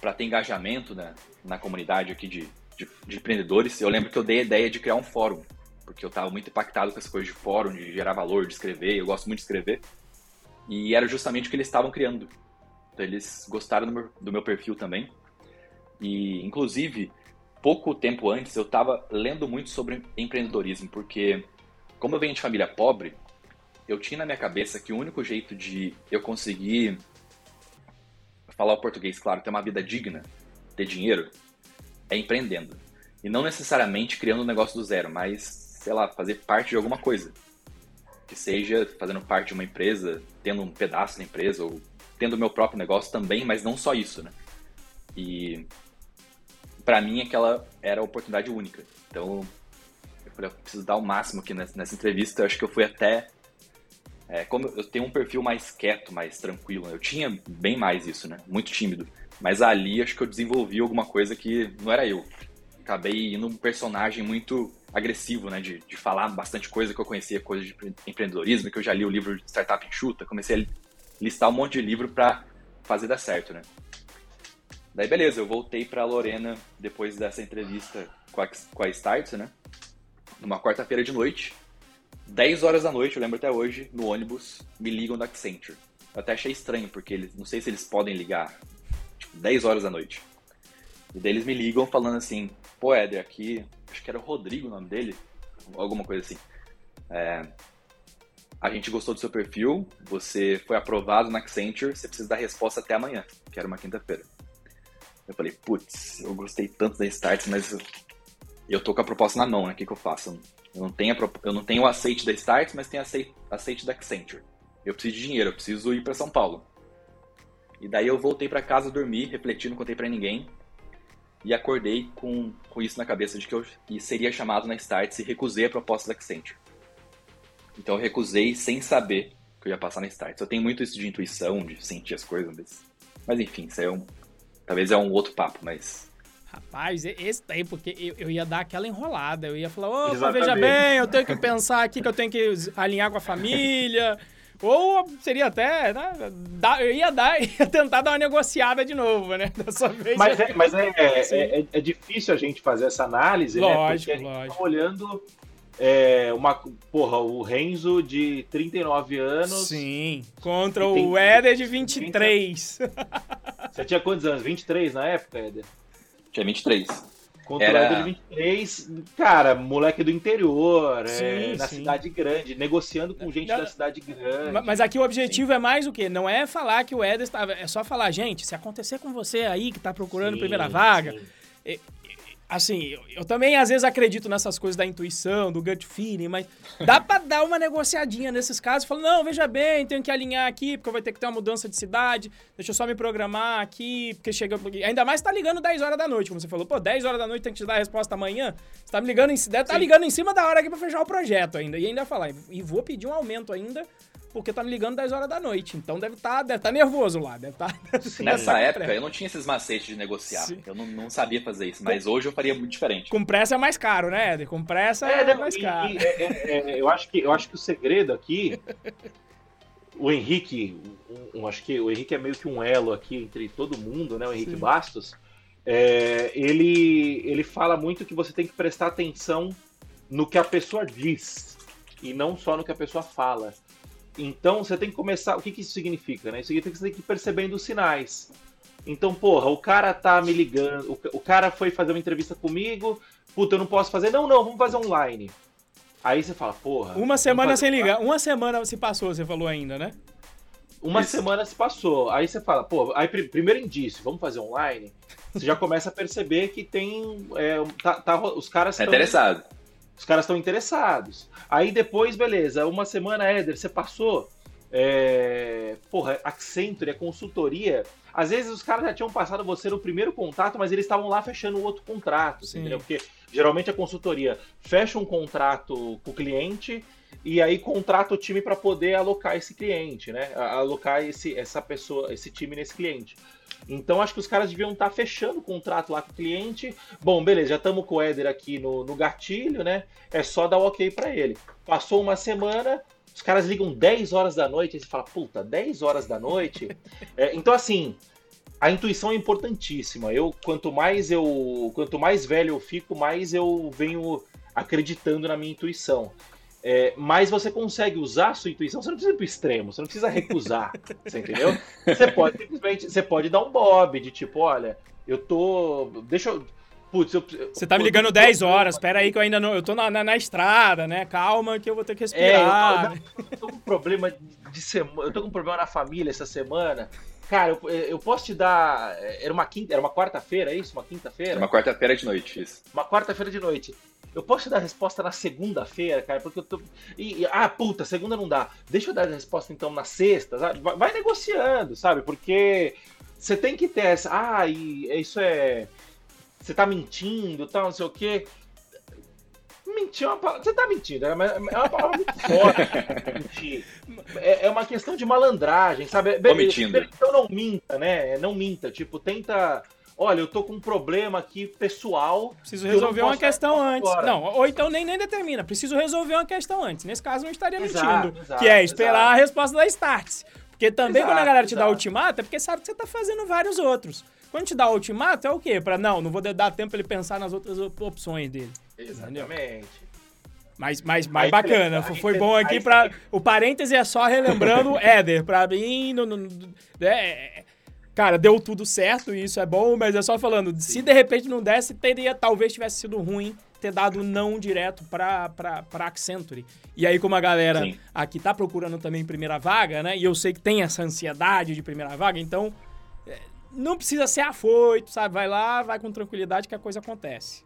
para ter engajamento né, na comunidade aqui de, de, de, empreendedores, eu lembro que eu dei a ideia de criar um fórum, porque eu estava muito impactado com essa coisa de fórum, de gerar valor, de escrever, eu gosto muito de escrever, e era justamente o que eles estavam criando. Então, eles gostaram do meu, do meu perfil também, e inclusive, pouco tempo antes, eu estava lendo muito sobre empreendedorismo, porque como eu venho de família pobre, eu tinha na minha cabeça que o único jeito de eu conseguir falar o português, claro, ter uma vida digna, ter dinheiro, é empreendendo. E não necessariamente criando um negócio do zero, mas, sei lá, fazer parte de alguma coisa. Que seja fazendo parte de uma empresa, tendo um pedaço da empresa, ou tendo o meu próprio negócio também, mas não só isso, né? E para mim aquela era a oportunidade única. Então, eu falei, eu preciso dar o máximo aqui nessa, nessa entrevista. Eu acho que eu fui até é, como eu tenho um perfil mais quieto, mais tranquilo, eu tinha bem mais isso, né? Muito tímido. Mas ali acho que eu desenvolvi alguma coisa que não era eu. Acabei indo um personagem muito agressivo, né? De, de falar bastante coisa que eu conhecia, coisa de empreendedorismo, que eu já li o livro de Startup Enxuta, comecei a listar um monte de livro para fazer dar certo, né? Daí beleza, eu voltei para Lorena depois dessa entrevista com a, com a Starts, né? Numa quarta-feira de noite. 10 horas da noite, eu lembro até hoje, no ônibus, me ligam da Accenture. Eu até achei estranho, porque eles, não sei se eles podem ligar, tipo, 10 horas da noite. E daí eles me ligam falando assim, pô, Éder, aqui, acho que era o Rodrigo o nome dele, alguma coisa assim. É, a gente gostou do seu perfil, você foi aprovado na Accenture, você precisa dar resposta até amanhã, que era uma quinta-feira. Eu falei, putz, eu gostei tanto da Starts, mas eu, tô com a proposta na mão, né? O que, que eu faço? Eu não tenho, a, eu não tenho o aceite da Starts, mas tenho aceite, aceite da Accenture. Eu preciso de dinheiro, eu preciso ir para São Paulo. E daí eu voltei para casa dormir, refleti, não contei para ninguém. E acordei com, com isso na cabeça de que eu seria chamado na Starts e recusei a proposta da Accenture. Então eu recusei sem saber que eu ia passar na Starts. Eu tenho muito isso de intuição, de sentir as coisas, mas, mas enfim, isso aí é um, talvez é um outro papo, mas Rapaz, esse daí, porque eu, eu, ia dar aquela enrolada. Eu ia falar, ô, veja bem, eu tenho que pensar aqui que eu tenho que alinhar com a família. Ou seria até, né, eu ia dar, [laughs] ia tentar dar uma negociada de novo, né? [laughs] Dessa vez. Mas, é, mas é, é, é, é, difícil a gente fazer essa análise, lógico, né? Porque a gente tá olhando é, uma, porra, o Renzo de 39 anos. Sim, contra o Éder de 23. Você tinha quantos anos? 23 na época, Éder? Tinha 23. Contra Era... o 23, cara, moleque do interior, sim, é, na sim. cidade grande, negociando com gente Não, da cidade grande. Mas aqui o objetivo sim. é mais o quê? Não é falar que o Éder estava. É só falar, gente, se acontecer com você aí que está procurando primeira vaga, assim, eu, eu, também às vezes acredito nessas coisas da intuição, do gut feeling, mas dá pra dar uma negociadinha nesses casos. Falo, não, veja bem, tenho que alinhar aqui, porque vai ter que ter uma mudança de cidade, deixa eu só me programar aqui, porque chega. Ainda mais tá ligando 10 horas da noite, como você falou. Pô, 10 horas da noite tem que te dar a resposta amanhã. Você tá me ligando em, deve tá ligando em cima da hora aqui pra fechar o projeto ainda. E ainda falar, e vou pedir um aumento ainda porque tá me ligando 10 horas da noite. Então deve estar tá, deve tá nervoso lá. Deve tá, [laughs] Nessa época, eu não tinha esses macetes de negociar. Sim. Eu não, não, sabia fazer isso. Mas com, hoje eu faria muito diferente. Com pressa é mais caro, né, Eder? Com pressa é, é mais caro. E, é, é, é, eu, acho que, eu acho que o segredo aqui. o Henrique, um, um, acho que o Henrique é meio que um elo aqui entre todo mundo, né? O Henrique Sim. Bastos. É, ele, ele fala muito que você tem que prestar atenção no que a pessoa diz e não só no que a pessoa fala. Então você tem que começar. O que, que isso significa, né? Isso significa que você tem que ir percebendo os sinais. Então, porra, o cara tá me ligando, o, cara foi fazer uma entrevista comigo, puta, eu não posso fazer. Não, não, vamos fazer online. Aí você fala, porra. Uma semana sem ligar. Uma semana se passou, você falou ainda, né? Uma Isso. semana se passou. Aí você fala, pô, aí primeiro indício, vamos fazer online. Você já começa a perceber que tem. É, tá, tá, os caras estão. É interessado. Os caras estão interessados. Aí depois, beleza, uma semana, Éder, você passou. É... Porra, Accenture, a consultoria. Às vezes os caras já tinham passado você no primeiro contato, mas eles estavam lá fechando o outro contrato, entendeu? Porque geralmente a consultoria fecha um contrato com o cliente e aí contrata o time para poder alocar esse cliente, né? Alocar esse, essa pessoa, esse time nesse cliente. Então acho que os caras deviam estar tá fechando o contrato lá com o cliente. Bom, beleza, já estamos com o Éder aqui no, no gatilho, né? É só dar o ok para ele. Passou uma semana, os caras ligam 10 horas da noite e você fala, puta, 10 horas da noite? [laughs] É, então, assim, a intuição é importantíssima. Eu quanto mais eu quanto mais velho eu fico, mais eu venho acreditando na minha intuição. É, mas você consegue usar a sua intuição, você não precisa ir pro extremo, você não precisa recusar, [laughs] você entendeu? Você pode simplesmente, você pode dar um bob de tipo, olha, eu tô, deixa eu, putz, eu, você tá me ligando eu, 10 horas, espera aí que eu ainda não, eu tô na, na, na, estrada, né? Calma que eu vou ter que respirar. É, eu, tô, eu tô com um problema de semana, eu tô com um problema na família essa semana. Cara, eu, eu posso te dar. Era uma quinta, era uma quarta-feira, é isso? Uma quinta-feira? Uma quarta-feira de noite, isso. Uma quarta-feira de noite. Eu posso te dar a resposta na segunda-feira, cara, porque eu tô. E, ah, puta, segunda não dá. Deixa eu dar a resposta então na sexta. Sabe? Vai, vai negociando, sabe? Porque você tem que ter essa. Ah, e isso é. Você tá mentindo, tal, não sei o quê. Mentir é uma palavra. Você tá mentindo, é uma, é uma palavra muito forte. [laughs] mentir. É, é, uma questão de malandragem, sabe? Tô mentindo. Então não minta, né? Não minta. Tipo, tenta. Olha, eu tô com um problema aqui pessoal. Preciso resolver uma questão antes. Agora. Não, ou então nem, nem determina. Preciso resolver uma questão antes. Nesse caso, não estaria exato, mentindo. Exato, que é esperar exato. a resposta da Starts. Porque também quando a galera te dá ultimato, é porque sabe que você tá fazendo vários outros. Quando te dá ultimato, é o quê? Pra não, não vou dar tempo pra ele pensar nas outras opções dele. Exatamente. Mas, mas, mas bacana, foi, bom aqui para O parêntese é só relembrando o Éder. Pra mim, não, não, é, cara, deu tudo certo e isso é bom, mas é só falando, se de repente não desse, teria, talvez tivesse sido ruim ter dado não direto pra, pra, pra Accenture. E aí, como a galera Sim. aqui tá procurando também primeira vaga, né? E eu sei que tem essa ansiedade de primeira vaga, então é, não precisa ser afoito, sabe? Vai lá, vai com tranquilidade que a coisa acontece.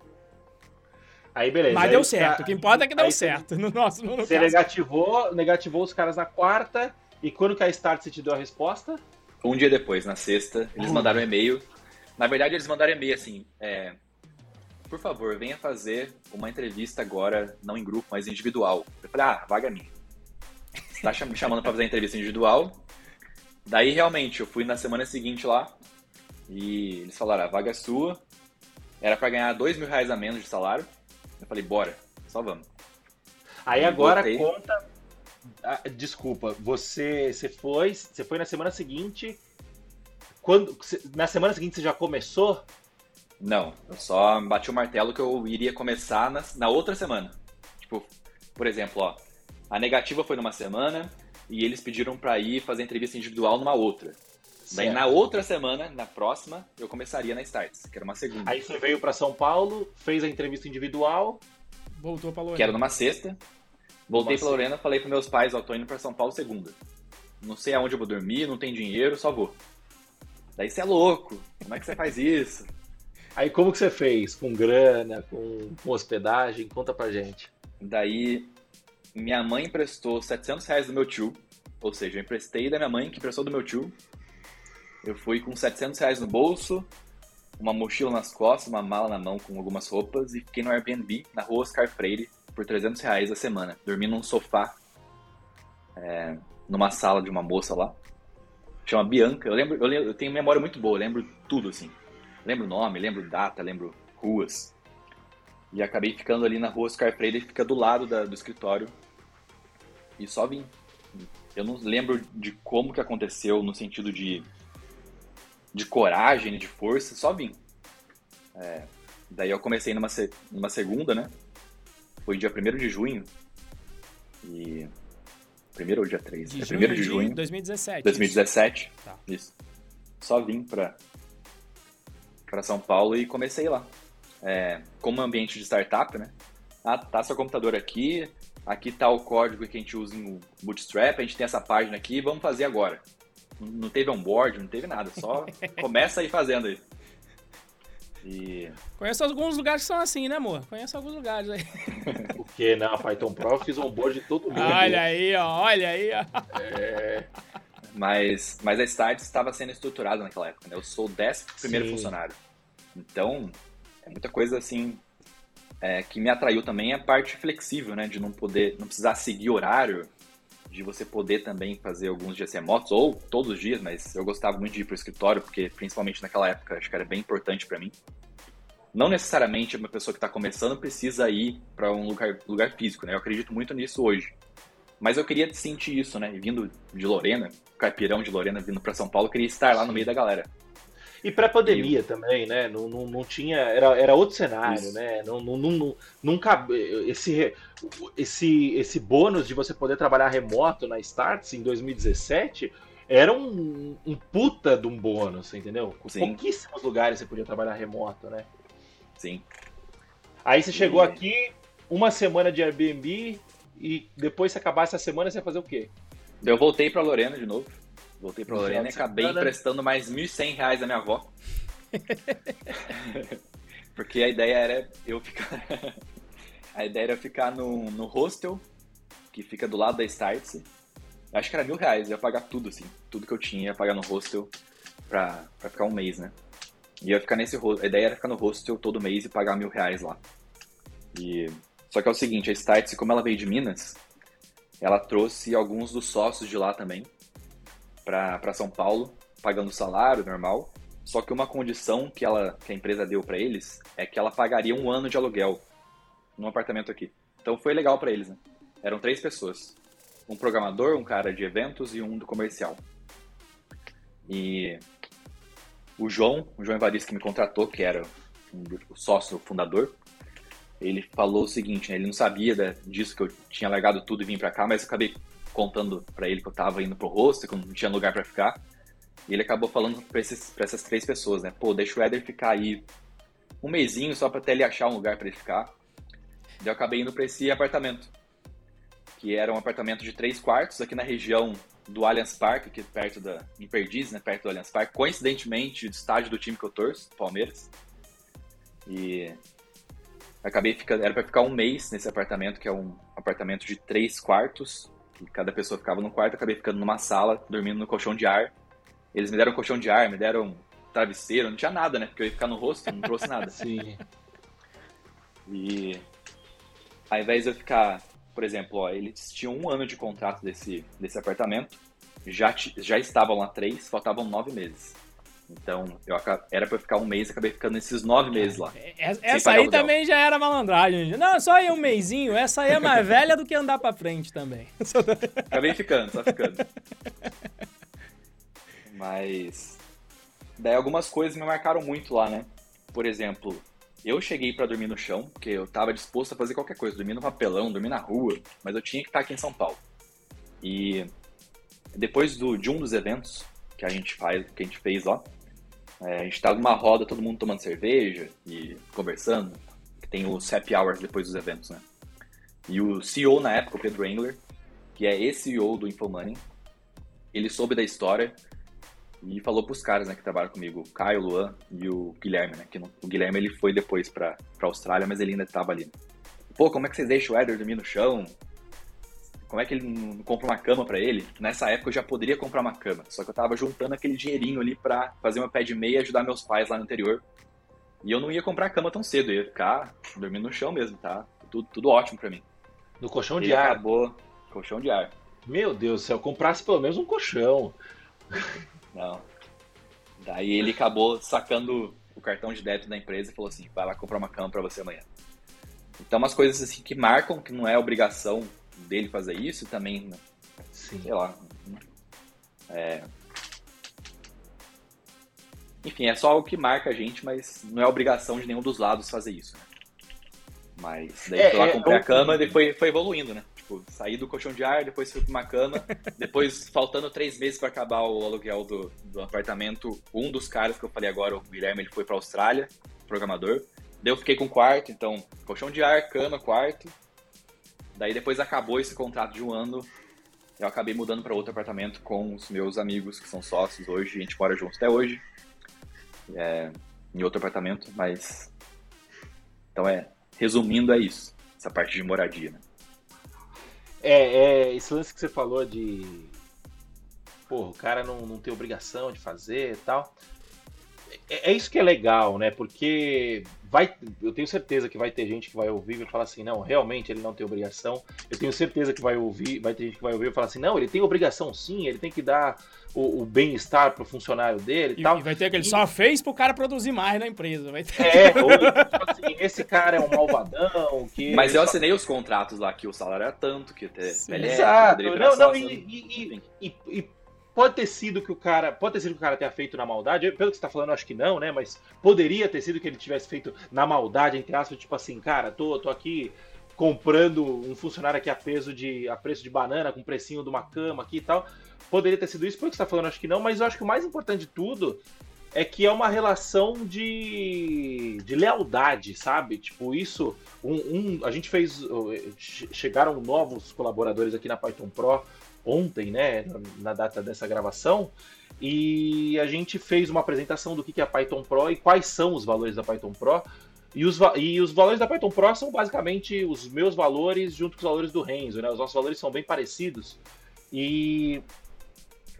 Aí beleza. Mas aí deu certo. Tá... O que importa é que deu certo. [laughs] No nosso, no você negativou, negativou os caras na quarta. E quando que a Start te deu a resposta? Um dia depois, na sexta, eles mandaram um e-mail. Na verdade, eles mandaram e-mail assim: é, por favor, venha fazer uma entrevista agora, não em grupo, mas individual. Eu falei: ah, vaga minha. Você tá me chamando para fazer a entrevista individual? Daí, realmente, eu fui na semana seguinte lá e eles falaram: a vaga é sua. Era para ganhar dois mil reais a menos de salário. Eu falei, bora, só vamos. Aí agora botei. conta. Ah, desculpa, você, você foi, você foi na semana seguinte. Quando na semana seguinte você já começou? Não, eu só bati o martelo que eu iria começar na, na outra semana. Tipo, por exemplo, ó, a negativa foi numa semana e eles pediram para ir fazer entrevista individual numa outra. Certo. Daí na outra semana, na próxima, eu começaria na Starts, que era uma segunda. Aí você veio para São Paulo, fez a entrevista individual. Voltou pra Lorena. Que era numa sexta. Voltei pra Lorena, falei pros meus pais, ó, tô indo pra São Paulo segunda. Não sei aonde eu vou dormir, não tem dinheiro, só vou. Daí você é louco, como é que você faz isso? [laughs] Aí como que você fez? Com grana, com, com hospedagem? Conta pra gente. Daí minha mãe emprestou 700 reais do meu tio, ou seja, eu emprestei da minha mãe, que emprestou do meu tio, eu fui com 700 reais no bolso, uma mochila nas costas, uma mala na mão com algumas roupas e fiquei no Airbnb na rua Oscar Freire por 300 reais a semana, dormindo num sofá é, numa sala de uma moça lá. Chama Bianca. Eu lembro, eu, lembro, eu tenho memória muito boa, eu lembro tudo assim. Lembro nome, lembro data, lembro ruas. E acabei ficando ali na rua Oscar Freire, fica do lado da, do escritório. E só vim. Eu não lembro de como que aconteceu no sentido de de coragem, de força, só vim. É, daí eu comecei numa, numa segunda, né? Foi dia 1 de junho. E. Primeiro ou dia 3? De é junho, 1 de junho. 2017. 2017. Isso. Tá. isso. Só vim pra, pra São Paulo e comecei lá. É, como ambiente de startup, né? Ah, tá seu computador aqui, aqui tá o código que a gente usa no Bootstrap, a gente tem essa página aqui, vamos fazer agora. Não teve onboard, não teve nada. Só [laughs] começa aí fazendo aí. E... Conheço alguns lugares que são assim, né, amor? Conheço alguns lugares aí. [laughs] Porque na Python Pro eu fiz onboard de todo mundo. Olha aí, ó, olha aí, ó. É... Mas, mas a Start estava sendo estruturada naquela época, né? Eu sou o décimo primeiro Sim. funcionário. Então, é muita coisa assim é, que me atraiu também é a parte flexível, né? De não poder, não precisar seguir horário de você poder também fazer alguns dias remotos, ou todos os dias, mas eu gostava muito de ir para o escritório, porque principalmente naquela época acho que era bem importante para mim. Não necessariamente uma pessoa que está começando precisa ir para um lugar, lugar físico, né? Eu acredito muito nisso hoje. Mas eu queria sentir isso, né? vindo de Lorena, caipirão de Lorena, vindo para São Paulo, eu queria estar lá no meio da galera. E pré-pandemia também, né? Não, não, não tinha. Era, era outro cenário, Isso. né? Não, não, não, nunca. Esse, esse, esse bônus de você poder trabalhar remoto na Starts em 2017 era um, um puta de um bônus, entendeu? Com Sim. pouquíssimos lugares você podia trabalhar remoto, né? Sim. Aí você chegou e... aqui, uma semana de Airbnb, e depois se acabar essa semana, você ia fazer o quê? Eu voltei pra Lorena de novo. Voltei pra Lorena e acabei emprestando mais 1.100 reais da minha avó. [laughs] Porque a ideia era eu ficar. [laughs] a ideia era ficar no, no hostel, que fica do lado da Startse. Acho que era mil reais, ia pagar tudo, assim. Tudo que eu tinha, ia pagar no hostel pra, pra ficar um mês, né? E ia ficar nesse A ideia era ficar no hostel todo mês e pagar mil reais lá. E... Só que é o seguinte, a Startse, como ela veio de Minas, ela trouxe alguns dos sócios de lá também para São Paulo, pagando salário normal. Só que uma condição que, ela, que a empresa deu para eles é que ela pagaria um ano de aluguel num apartamento aqui. Então foi legal para eles, né? Eram três pessoas: um programador, um cara de eventos e um do comercial. E o João, o João Evaristo que me contratou, que era o sócio fundador, ele falou o seguinte, né, ele não sabia disso que eu tinha largado tudo e vim para cá, mas eu acabei contando para ele que eu tava indo pro rosto, que não tinha lugar para ficar. E ele acabou falando pra, esses, pra essas três pessoas, né? Pô, deixa o Éder ficar aí um mêsinho só pra até ele achar um lugar para ele ficar. Daí eu acabei indo pra esse apartamento. Que era um apartamento de três quartos aqui na região do Allianz Parque, aqui perto da. em Perdiz, né? Perto do Allianz Parque. Coincidentemente, do estádio do time que eu torço, Palmeiras. E acabei ficando. Era pra ficar um mês nesse apartamento, que é um apartamento de três quartos. E cada pessoa ficava num quarto, acabei ficando numa sala, dormindo no colchão de ar. Eles me deram colchão de ar, me deram travesseiro, não tinha nada, né? Porque eu ia ficar no rosto, não trouxe nada. [laughs] Sim. E ao invés de eu ficar, por exemplo, ó, eles tinham um ano de contrato desse, desse apartamento, já, já estavam lá três, faltavam nove meses. Então, eu era pra ficar um mês, acabei ficando esses nove meses lá. É, é, essa aí também já era malandragem. Não, só aí um mêsinho. Essa aí é mais [laughs] velha do que andar pra frente também. [laughs] Acabei ficando, só ficando. Mas. Daí algumas coisas me marcaram muito lá, né? Por exemplo, eu cheguei para dormir no chão, porque eu tava disposto a fazer qualquer coisa, dormir no papelão, dormir na rua, mas eu tinha que estar aqui em São Paulo. E depois do, de um dos eventos que a gente faz, que a gente fez lá, é, a gente tava numa roda, todo mundo tomando cerveja e conversando, tem os happy hours depois dos eventos, né? E o CEO na época, o Pedro Engler, que é esse CEO do Infomoney, ele soube da história e falou pros caras, né, que trabalham comigo, o Caio, o Luan e o Guilherme, né, que o Guilherme ele foi depois pra, pra Austrália, mas ele ainda tava ali. Pô, como é que vocês deixam o Eder dormir no chão? Como é que ele não compra uma cama para ele? Nessa época eu já poderia comprar uma cama, só que eu tava juntando aquele dinheirinho ali para fazer uma pé de meia e ajudar meus pais lá no interior. E eu não ia comprar cama tão cedo, eu ia ficar dormindo no chão mesmo, tá? Tudo, tudo ótimo para mim. No colchão de ar? Acabou, colchão de ar. Meu Deus, se eu comprasse pelo menos um colchão. Não. Daí ele acabou sacando o cartão de débito da empresa e falou assim: vai lá comprar uma cama para você amanhã. Então, umas coisas assim que marcam, que não é obrigação dele fazer isso também, né? Sim. sei lá. É... Enfim, é só algo que marca a gente, mas não é obrigação de nenhum dos lados fazer isso, né? Mas daí é, foi lá, é, comprei é, a cama e depois foi evoluindo, né? Tipo, saí do colchão de ar, depois fui pra uma cama, [laughs] depois faltando três meses para acabar o aluguel do, do apartamento, um dos caras que eu falei agora, o Guilherme, ele foi pra Austrália, programador. Daí eu fiquei com quarto, então, colchão de ar, cama, quarto. Daí depois acabou esse contrato de um ano, eu acabei mudando para outro apartamento com os meus amigos que são sócios hoje, a gente mora juntos até hoje, é, em outro apartamento, mas então é, resumindo é isso, essa parte de moradia, né? É, é esse lance que você falou de pô, o cara não, não tem obrigação de fazer e tal. É, é isso que é legal, né? Porque vai, eu tenho certeza que vai ter gente que vai ouvir e falar assim, não, realmente ele não tem obrigação. Eu tenho certeza que vai ouvir, vai ter gente que vai ouvir e falar assim, não, ele tem obrigação sim, ele tem que dar o, o bem-estar pro funcionário dele e, e tal. E vai ter aquele e... só fez pro cara produzir mais na empresa. Vai ter... É, [laughs] ou, tipo assim, esse cara é um malvadão. Que Mas eu assinei os contratos lá que o salário era tanto, que até Exato. Não, não, e, e, e, pode ter sido que o cara. Pode ter sido que o cara tenha feito na maldade. Pelo que você tá falando, acho que não, né? Mas poderia ter sido que ele tivesse feito na maldade, entre aspas, tipo assim, cara, tô, tô aqui comprando um funcionário aqui a peso de. a preço de banana, com precinho de uma cama aqui e tal. Poderia ter sido isso, pelo que você tá falando, acho que não, mas eu acho que o mais importante de tudo é que é uma relação de, de lealdade, sabe? Tipo, isso. Um, um, a gente fez. Chegaram novos colaboradores aqui na Python Pro ontem, né? Na data dessa gravação. E a gente fez uma apresentação do que é a Python Pro e quais são os valores da Python Pro. E os, e os valores da Python Pro são basicamente os meus valores junto com os valores do Renzo, né? Os nossos valores são bem parecidos. E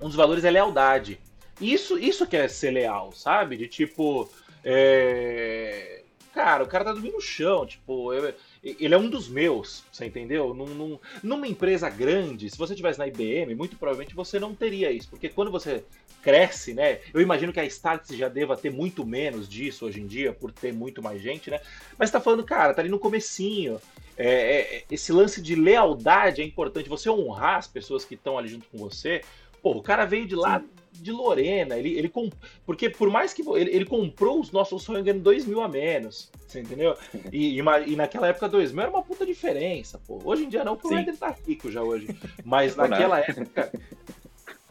um dos valores é lealdade. Isso, isso que é ser leal, sabe? De tipo. É... Cara, o cara tá dormindo no chão, tipo, eu, ele é um dos meus, você entendeu? Num, num, numa empresa grande, se você tivesse na IBM, muito provavelmente você não teria isso, porque quando você cresce, né? Eu imagino que a Starts já deva ter muito menos disso hoje em dia, por ter muito mais gente, né? Mas tá falando, cara, tá ali no comecinho. É, é, esse lance de lealdade é importante, você honrar as pessoas que estão ali junto com você. Pô, o cara veio de lá. Sim de Lorena. Ele, ele comp... Porque por mais que. Ele, ele comprou os nossos sonhos ganhando 2 mil a menos. Você entendeu? E, e, e, naquela época 2 mil era uma puta diferença, pô. Hoje em dia não, porque o Eder tá rico já hoje. Mas [laughs] naquela época.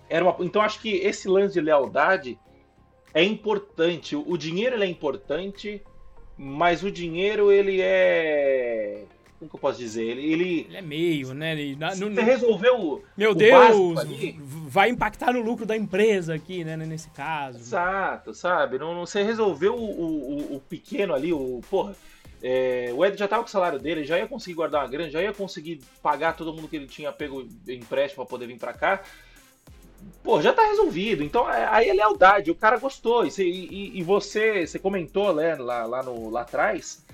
Era uma... Então acho que esse lance de lealdade é importante. O dinheiro ele é importante, mas o dinheiro ele é como que eu posso dizer? Ele, ele, ele é meio, né? Ele, não, você resolveu Meu o Deus, vai impactar no lucro da empresa aqui, né? Nesse caso. Exato, sabe? Não, não você resolveu o, o, o, pequeno ali, o. Porra. É, o Ed já tava com o salário dele, já ia conseguir guardar uma grana, já ia conseguir pagar todo mundo que ele tinha pego empréstimo para poder vir para cá. Pô, já tá resolvido. Então é, aí é lealdade, o cara gostou. E, e, e você, você comentou né, lá, lá, no, lá atrás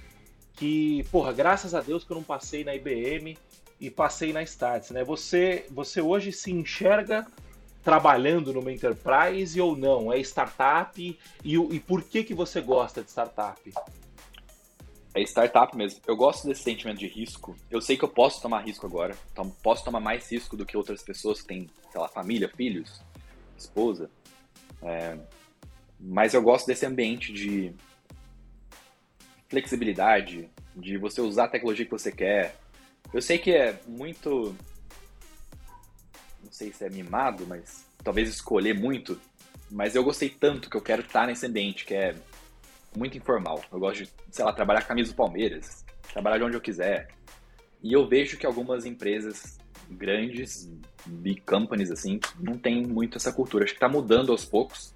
que, porra, graças a Deus que eu não passei na IBM e passei na Stats, né? Você, você hoje se enxerga trabalhando numa enterprise ou não? É startup? E, e por que, que você gosta de startup? É startup mesmo. Eu gosto desse sentimento de risco. Eu sei que eu posso tomar risco agora. Então, posso tomar mais risco do que outras pessoas que têm, sei lá, família, filhos, esposa. É, mas eu gosto desse ambiente de flexibilidade, de você usar a tecnologia que você quer. Eu sei que é muito. Não sei se é mimado, mas talvez escolher muito. Mas eu gostei tanto que eu quero estar nesse ambiente, que é muito informal. Eu gosto de, sei lá, trabalhar a camisa do Palmeiras, trabalhar de onde eu quiser. E eu vejo que algumas empresas grandes, big companies, assim, não tem muito essa cultura. Acho que está mudando aos poucos.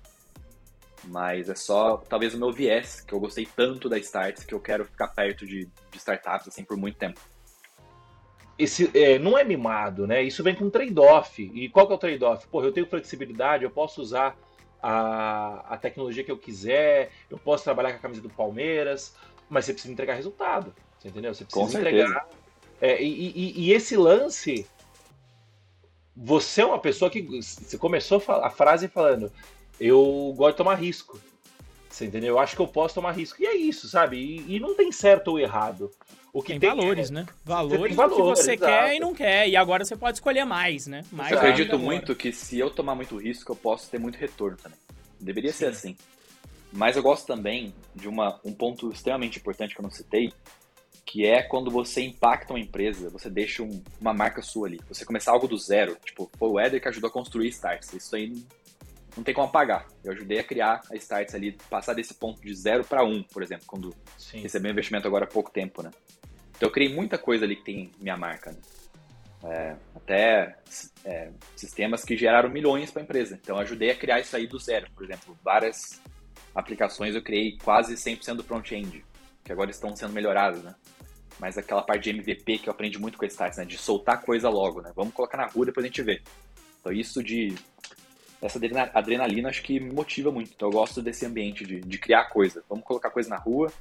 Mas é só, talvez, o meu viés, que eu gostei tanto da Starts, que eu quero ficar perto de, de startups, assim, por muito tempo. Esse, é, não é mimado, né? Isso vem com trade-off. E qual que é o trade-off? Pô, eu tenho flexibilidade, eu posso usar a, a tecnologia que eu quiser, eu posso trabalhar com a camisa do Palmeiras, mas você precisa entregar resultado, você entendeu? Você precisa com entregar. É, e, e, e, esse lance, você é uma pessoa que você começou a frase falando, eu gosto de tomar risco. Você entendeu? Eu acho que eu posso tomar risco. E é isso, sabe? E, e não tem certo ou errado. O que tem, tem valores, é, né? Valores, valores que você exato. quer e não quer. E agora você pode escolher mais, né? Mais eu acredito muito que se eu tomar muito risco, eu posso ter muito retorno também. Deveria Sim. ser assim. Mas eu gosto também de uma, um ponto extremamente importante que eu não citei, que é quando você impacta uma empresa, você deixa um, uma marca sua ali. Você começar algo do zero. Tipo, foi o Eder que ajudou a construir Starts. Isso aí não tem como apagar. Eu ajudei a criar a Starts ali, passar desse ponto de 0 para 1, um, por exemplo, quando Sim. recebi um investimento agora há pouco tempo, né? Então eu criei muita coisa ali que tem minha marca, né? É, até é, sistemas que geraram milhões para a empresa. Então eu ajudei a criar isso aí do zero. Por exemplo, várias aplicações eu criei quase 100% do front-end, que agora estão sendo melhoradas, né? Mas aquela parte de MVP que eu aprendi muito com a Starts, né? De soltar coisa logo, né? Vamos colocar na rua, depois a gente vê. Então isso de essa adrenalina acho que me motiva muito. Então eu gosto desse ambiente de, de criar coisa. Vamos colocar coisa na rua,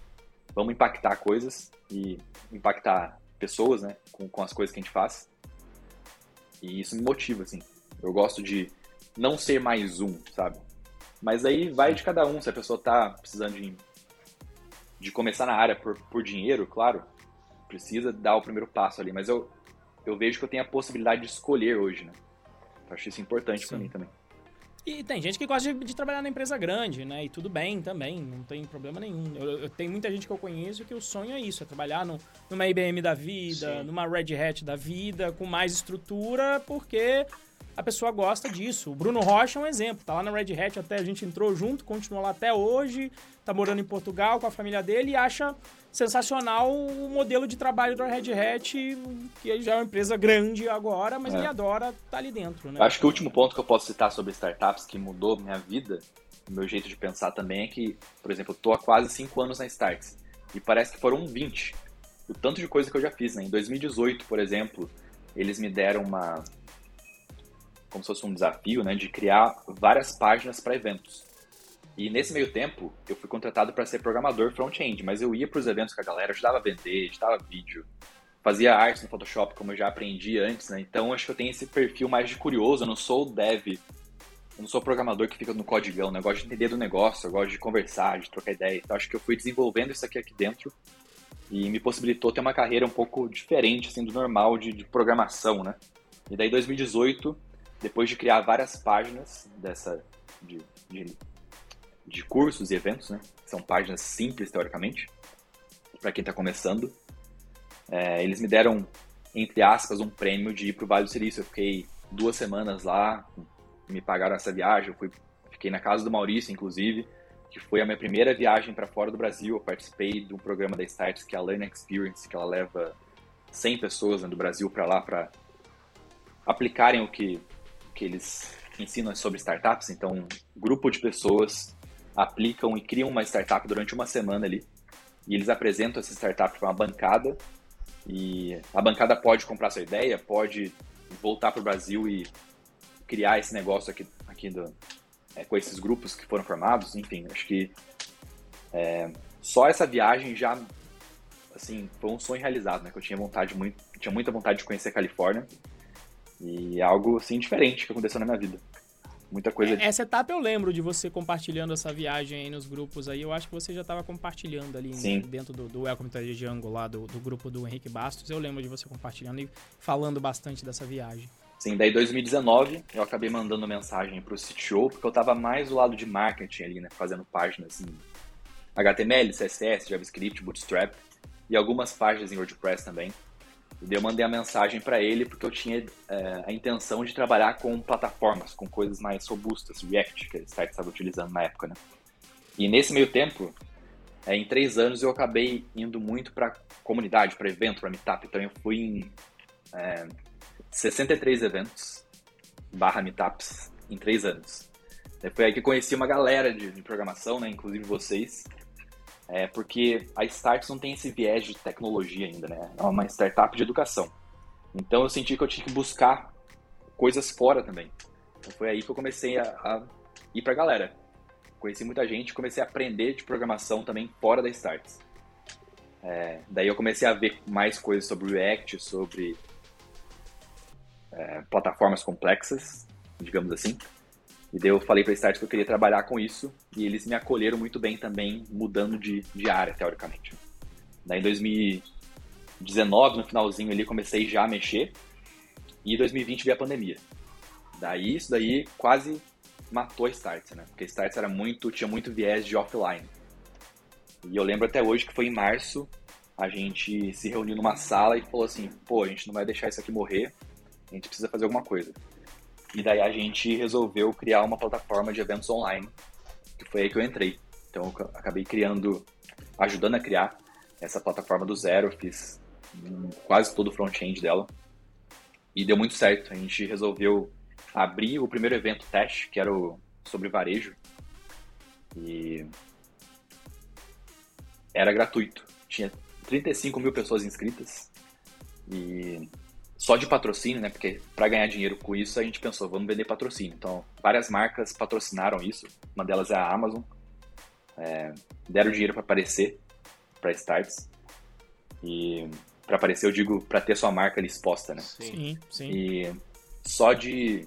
vamos impactar coisas e impactar pessoas, né, com, com as coisas que a gente faz. E isso me motiva, assim. Eu gosto de não ser mais um, sabe? Mas aí vai de cada um. Se a pessoa tá precisando de, de começar na área por, por dinheiro, claro, precisa dar o primeiro passo ali. Mas eu, eu vejo que eu tenho a possibilidade de escolher hoje, né? Acho isso importante para mim também. E tem gente que gosta de, de, trabalhar na empresa grande, né? E tudo bem também, não tem problema nenhum. Eu, eu tenho muita gente que eu conheço que o sonho é isso, é trabalhar no, numa IBM da vida, Sim. numa Red Hat da vida, com mais estrutura, porque a pessoa gosta disso. O Bruno Rocha é um exemplo, tá lá na Red Hat, até a gente entrou junto, continua lá até hoje, tá morando em Portugal com a família dele e acha sensacional o modelo de trabalho da Red Hat, que já é uma empresa grande agora, mas é. ele adora estar tá ali dentro. Né? Acho que o último ponto que eu posso citar sobre startups que mudou minha vida, meu jeito de pensar também é que, por exemplo, eu estou há quase 5 anos na Starts e parece que foram 20. O tanto de coisa que eu já fiz, né? Em 2018, por exemplo, eles me deram uma como se fosse um desafio, né, de criar várias páginas para eventos. E nesse meio tempo, eu fui contratado para ser programador front-end, mas eu ia para os eventos com a galera, ajudava a vender, editava vídeo, fazia arte no Photoshop, como eu já aprendi antes, né? Então acho que eu tenho esse perfil mais de curioso, eu não sou dev, eu não sou programador que fica no codigão, né? Eu gosto de entender do negócio, eu gosto de conversar, de trocar ideia. Então acho que eu fui desenvolvendo isso aqui aqui dentro e me possibilitou ter uma carreira um pouco diferente, assim, do normal de, de programação, né? E daí 2018, depois de criar várias páginas dessa de, de de cursos e eventos, né? São páginas simples, teoricamente, para quem está começando. É, eles me deram, entre aspas, um prêmio de ir para o Vale do Silício. Eu fiquei duas semanas lá, me pagaram essa viagem. Eu fui, fiquei na casa do Maurício, inclusive, que foi a minha primeira viagem para fora do Brasil. Eu participei de um programa da Starts, que é a Learn Experience, que ela leva 100 pessoas né, do Brasil para lá para aplicarem o que, que eles ensinam sobre startups. Então, um grupo de pessoas aplicam e criam uma startup durante uma semana ali. E eles apresentam essa startup para uma bancada. E a bancada pode comprar sua ideia, pode voltar para o Brasil e criar esse negócio aqui, aqui do, é, com esses grupos que foram formados. Enfim, acho que é, só essa viagem já assim foi um sonho realizado, né? Que eu tinha vontade muito, tinha muita vontade de conhecer a Califórnia e é algo assim diferente que aconteceu na minha vida muita coisa. Essa etapa eu lembro de você compartilhando essa viagem aí nos grupos aí. Eu acho que você já estava compartilhando ali Sim. dentro do, do Welcome to Jungle lá, do, do grupo do Henrique Bastos. Eu lembro de você compartilhando e falando bastante dessa viagem. Sim, daí 2019 eu acabei mandando mensagem pro CTO, porque eu estava mais do lado de marketing ali, né? Fazendo páginas em HTML, CSS, JavaScript, Bootstrap e algumas páginas em WordPress também. Eu mandei a mensagem para ele porque eu tinha é, a intenção de trabalhar com plataformas, com coisas mais robustas, React, que o site estava utilizando na época, né? E nesse meio tempo, é, em três anos, eu acabei indo muito para comunidade, para evento, para meetup. Então eu fui em é, 63 eventos barra meetups em três anos. Foi aí que conheci uma galera de, de programação, né? Inclusive vocês. É porque a Starts não tem esse viés de tecnologia ainda, né? É uma startup de educação. Então eu senti que eu tinha que buscar coisas fora também. Então foi aí que eu comecei a, a ir pra galera. Conheci muita gente, comecei a aprender de programação também fora da Starts. É, daí eu comecei a ver mais coisas sobre React, sobre é, plataformas complexas, digamos assim. E daí eu falei para a Start que eu queria trabalhar com isso e eles me acolheram muito bem também, mudando de, de área, teoricamente. Daí em 2019, no finalzinho ali, comecei já a mexer e em 2020 veio a pandemia. Daí isso daí quase matou a Start, né? Porque a Start era muito, tinha muito viés de offline. E eu lembro até hoje que foi em março, a gente se reuniu numa sala e falou assim, pô, a gente não vai deixar isso aqui morrer, a gente precisa fazer alguma coisa. E daí a gente resolveu criar uma plataforma de eventos online, que foi aí que eu entrei. Então eu acabei criando, ajudando a criar essa plataforma do zero, fiz quase todo o front-end dela. E deu muito certo. A gente resolveu abrir o primeiro evento teste, que era o sobre varejo. E era gratuito. Tinha 35 mil pessoas inscritas. E só de patrocínio, né? Porque para ganhar dinheiro com isso a gente pensou, vamos vender patrocínio. Então, várias marcas patrocinaram isso. Uma delas é a Amazon. É, deram dinheiro para aparecer para Starts. E para aparecer, eu digo, para ter sua marca ali exposta, né? Sim, sim. E só de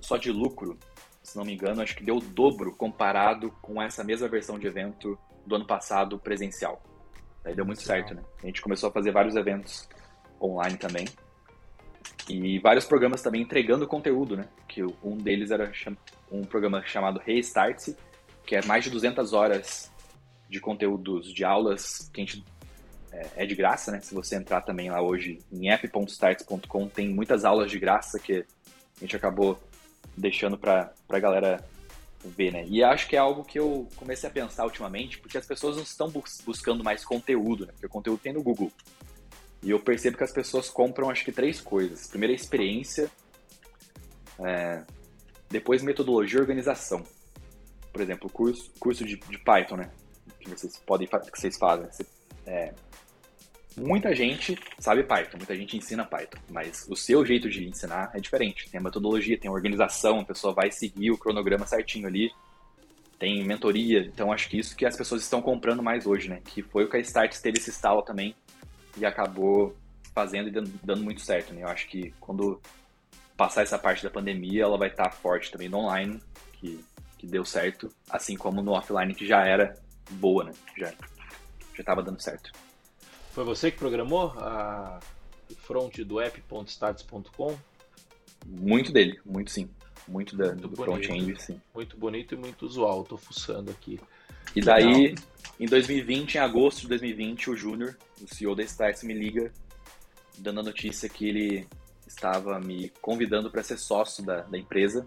só de lucro, se não me engano, acho que deu o dobro comparado com essa mesma versão de evento do ano passado presencial. Aí deu muito certo, né? A gente começou a fazer vários eventos online também. E vários programas também entregando conteúdo, né? Que um deles era um programa chamado Restart, que é mais de 200 horas de conteúdos de aulas que a gente é, é de graça, né? Se você entrar também lá hoje em app.starts.com, tem muitas aulas de graça que a gente acabou deixando para a galera ver, né? E acho que é algo que eu comecei a pensar ultimamente, porque as pessoas não estão bus buscando mais conteúdo, né? Porque o conteúdo tem no Google. E eu percebo que as pessoas compram, acho que, três coisas. Primeiro, a experiência. É, depois, metodologia e organização. Por exemplo, curso, curso de, de Python, né? Que vocês podem que vocês fazem. É, muita gente sabe Python, muita gente ensina Python, mas o seu jeito de ensinar é diferente. Tem a metodologia, tem a organização, a pessoa vai seguir o cronograma certinho ali, tem mentoria. Então acho que isso que as pessoas estão comprando mais hoje, né? Que foi o que a Start teve esse estalo também e acabou fazendo e dando, dando muito certo, né? Eu acho que quando passar essa parte da pandemia, ela vai estar forte também no online, que, que deu certo, assim como no offline, que já era boa, né? Já já estava dando certo. Foi você que programou a front do app.status.com? Muito dele, muito sim. Muito, da, muito do front-end, sim. Muito bonito e muito usual, tô fuçando aqui. E daí. Em 2020, em agosto de 2020, o Júnior, o CEO da Starts, me liga dando a notícia que ele estava me convidando para ser sócio da, da empresa,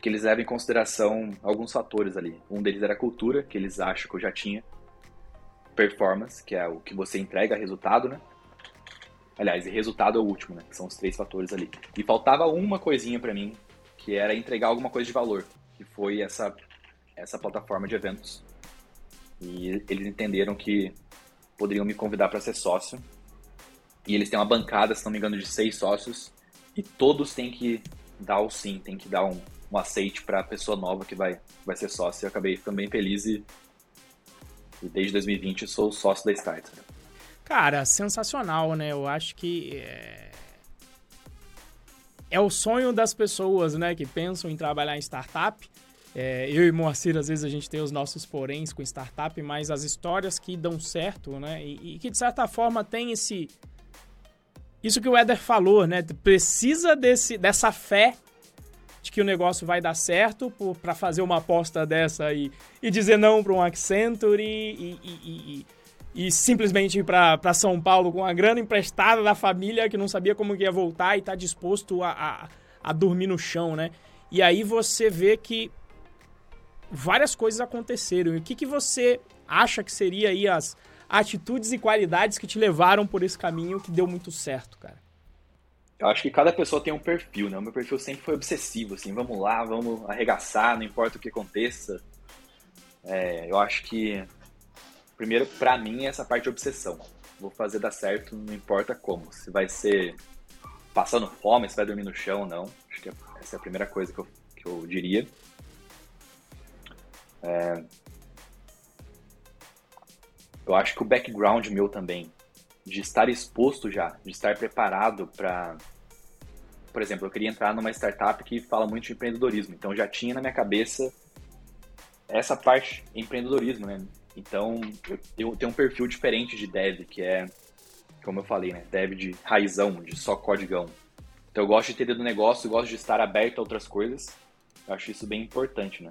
que eles levam em consideração alguns fatores ali. Um deles era a cultura, que eles acham que eu já tinha, performance, que é o que você entrega resultado, né? Aliás, resultado é o último, né? São os três fatores ali. E faltava uma coisinha para mim, que era entregar alguma coisa de valor, que foi essa essa plataforma de eventos. E eles entenderam que poderiam me convidar para ser sócio. E eles têm uma bancada, se não me engano, de seis sócios. E todos têm que dar o sim, tem que dar um, um aceite para a pessoa nova que vai, vai ser sócio. Eu acabei ficando bem feliz e e desde 2020 sou sócio da Starter. Cara, sensacional, né? Eu acho que é... é o sonho das pessoas, né, que pensam em trabalhar em startup. É, eu e Moacir, às vezes a gente tem os nossos poréns com startup, mas as histórias que dão certo, né, e, e que de certa forma tem esse isso que o Éder falou, né? Precisa desse, dessa fé de que o negócio vai dar certo para fazer uma aposta dessa e, dizer não para um Accenture e, e, e, e simplesmente ir para São Paulo com a grana emprestada da família que não sabia como ia voltar e tá disposto a, a, a dormir no chão, né? E aí você vê que várias coisas aconteceram. E o que, que você acha que seria aí as atitudes e qualidades que te levaram por esse caminho que deu muito certo, cara? Eu acho que cada pessoa tem um perfil, né? O meu perfil sempre foi obsessivo, assim, vamos lá, vamos arregaçar, não importa o que aconteça. É, eu acho que, primeiro, para mim, é essa parte de obsessão. Vou fazer dar certo, não importa como. Se vai ser passando fome, se vai dormir no chão ou não. Acho que essa é a primeira coisa que eu, que eu diria. É, eu acho que o background meu também de estar exposto já, de estar preparado para. Por exemplo, eu queria entrar numa startup que fala muito de empreendedorismo, então já tinha na minha cabeça essa parte empreendedorismo, né? Então eu, tenho um perfil diferente de dev, que é, como eu falei, né? Dev de raizão, de só codigão. Então eu gosto de ter do negócio, gosto de estar aberto a outras coisas. Eu acho isso bem importante, né?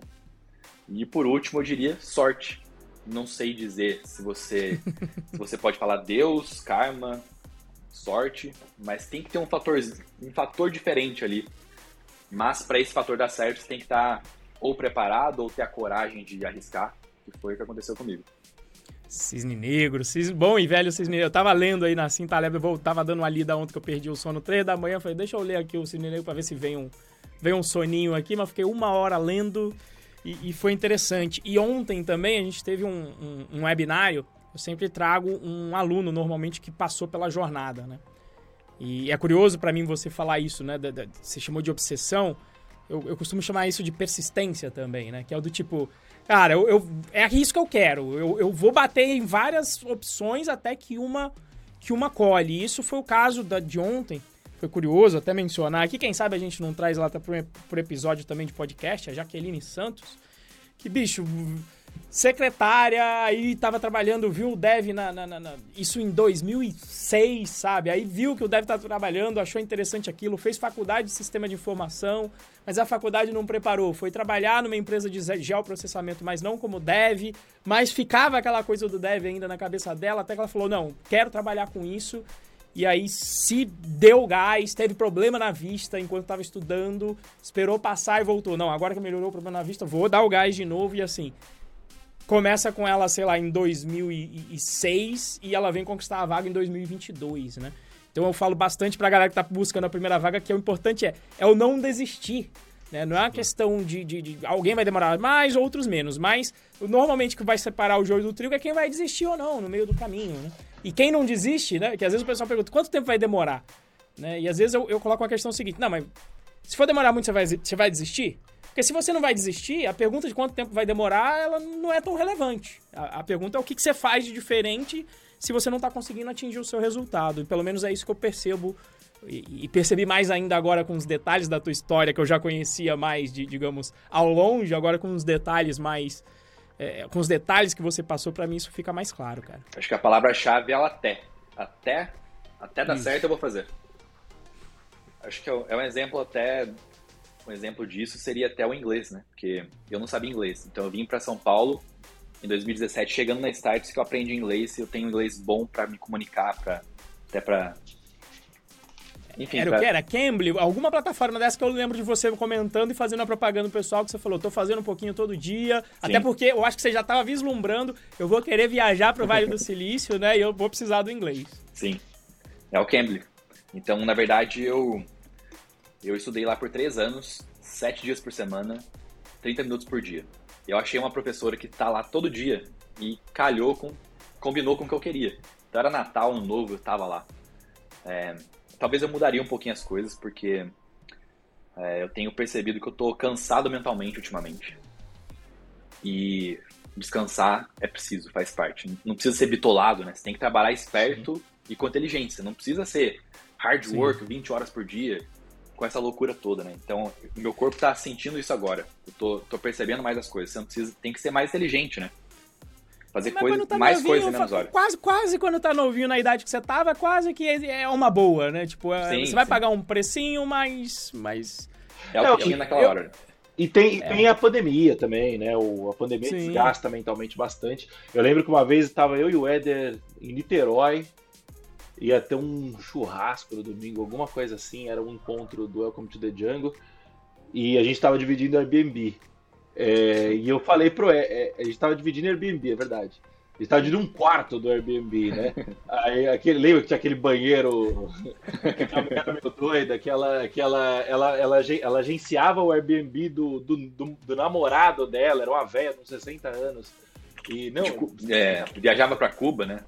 E por último, eu diria sorte não sei dizer se você [laughs] se você pode falar Deus, karma, sorte, mas tem que ter um fator um fator diferente ali. Mas para esse fator dar certo, você tem que estar tá ou preparado ou ter a coragem de arriscar, que foi o que aconteceu comigo. Cisne Negro, cisne, bom e velho Cisne Negro. Eu tava lendo aí na Cinta Lebre, eu tava dando uma lida ontem que eu perdi o sono, três da manhã. Falei, deixa eu ler aqui o Cisne Negro pra ver se vem um, vem um soninho aqui, mas fiquei uma hora lendo e, e, foi interessante. E ontem também a gente teve um, um, um, webinário. Eu sempre trago um aluno, normalmente, que passou pela jornada, né? E é curioso para mim você falar isso, né? Você chamou de obsessão. Eu, eu, costumo chamar isso de persistência também, né? Que é o do tipo, cara, eu, eu é isso que eu quero. Eu, eu vou bater em várias opções até que uma que uma colhe. E isso foi o caso da, de ontem foi curioso até mencionar aqui, quem sabe a gente não traz lá por, por episódio também de podcast, a Jaqueline Santos, que, bicho, secretária, aí tava trabalhando, viu o Dev na, na, na, isso em 2006, sabe? Aí viu que o Dev estava trabalhando, achou interessante aquilo, fez faculdade de sistema de informação, mas a faculdade não preparou. Foi trabalhar numa empresa de geoprocessamento, mas não como Dev, mas ficava aquela coisa do Dev ainda na cabeça dela, até que ela falou: não, quero trabalhar com isso. E aí se deu gás, teve problema na vista enquanto estava estudando, esperou passar e voltou. Não, agora que melhorou o problema na vista, vou dar o gás de novo e assim. Começa com ela, sei lá, em 2006 e ela vem conquistar a vaga em 2022, né? Então eu falo bastante pra galera que tá buscando a primeira vaga que o importante é, é o não desistir. Né? Não é uma questão de, de, de, Alguém vai demorar mais, outros menos. Mas normalmente o que vai separar o joio do trigo é quem vai desistir ou não no meio do caminho. Né? E quem não desiste, né? Que às vezes o pessoal pergunta quanto tempo vai demorar? Né? E às vezes eu, eu coloco uma questão seguinte: não, mas se for demorar muito, você vai, você vai desistir? Porque se você não vai desistir, a pergunta de quanto tempo vai demorar, ela não é tão relevante. A, a pergunta é o que, que, você faz de diferente se você não está conseguindo atingir o seu resultado. E pelo menos é isso que eu percebo e, percebi mais ainda agora com os detalhes da tua história, que eu já conhecia mais, de, digamos, ao longe, agora com os detalhes mais. É, com os detalhes que você passou, para mim isso fica mais claro, cara. Acho que a palavra-chave é o até. Até, até dar isso. certo eu vou fazer. Acho que é, é um exemplo até um exemplo disso seria até o inglês, né? Porque eu não sabia inglês. Então eu vim para São Paulo em 2017, chegando na Startups que eu aprendi inglês e eu tenho inglês bom para me comunicar, para até para enfim, era pra... o que? Era Cambly? Alguma plataforma dessa que eu lembro de você comentando e fazendo a propaganda pro pessoal que você falou, tô fazendo um pouquinho todo dia. Sim. Até porque eu acho que você já tava vislumbrando, eu vou querer viajar pro Vale do [laughs] Silício, né? E eu vou precisar do inglês. Sim. É o Cambly. Então, na verdade, eu eu estudei lá por três anos, sete dias por semana, 30 minutos por dia. Eu achei uma professora que tá lá todo dia e calhou com, combinou com o que eu queria. Então era Natal, Ano Novo, eu tava lá. É, talvez eu mudaria um pouquinho as coisas, porque é, eu tenho percebido que eu tô cansado mentalmente ultimamente. E descansar é preciso, faz parte. Não precisa ser bitolado, né? Você tem que trabalhar esperto Sim. e com inteligência. Não precisa ser hard work, Sim. 20 horas por dia com essa loucura toda, né? Então, o meu corpo tá sentindo isso agora. Eu tô, tô percebendo mais as coisas. Você não precisa, tem que ser mais inteligente, né? Fazer coisa, tá mais coisas em menos horas. Quase, quase quando tá novinho na idade que você tava, quase que é uma boa, né? Tipo, é, sim, você sim. vai pagar um precinho, mas. mas... É o que tinha naquela eu, hora. E tem, é. tem a pandemia também, né? O, a pandemia sim. desgasta mentalmente bastante. Eu lembro que uma vez estava eu e o Éder em Niterói, ia ter um churrasco no domingo, alguma coisa assim, era um encontro do Welcome to the Jungle, e a gente estava dividindo Airbnb. É, e eu falei pro. É, a gente estava dividindo Airbnb, é verdade. A gente estava dividindo um quarto do Airbnb, né? [laughs] Aí, aquele, lembra que tinha aquele banheiro que era meio doida, que ela, que ela, ela, ela, ela agenciava o Airbnb do, do, do, do namorado dela, era uma velha com 60 anos. E não. Tipo, é, viajava para Cuba, né?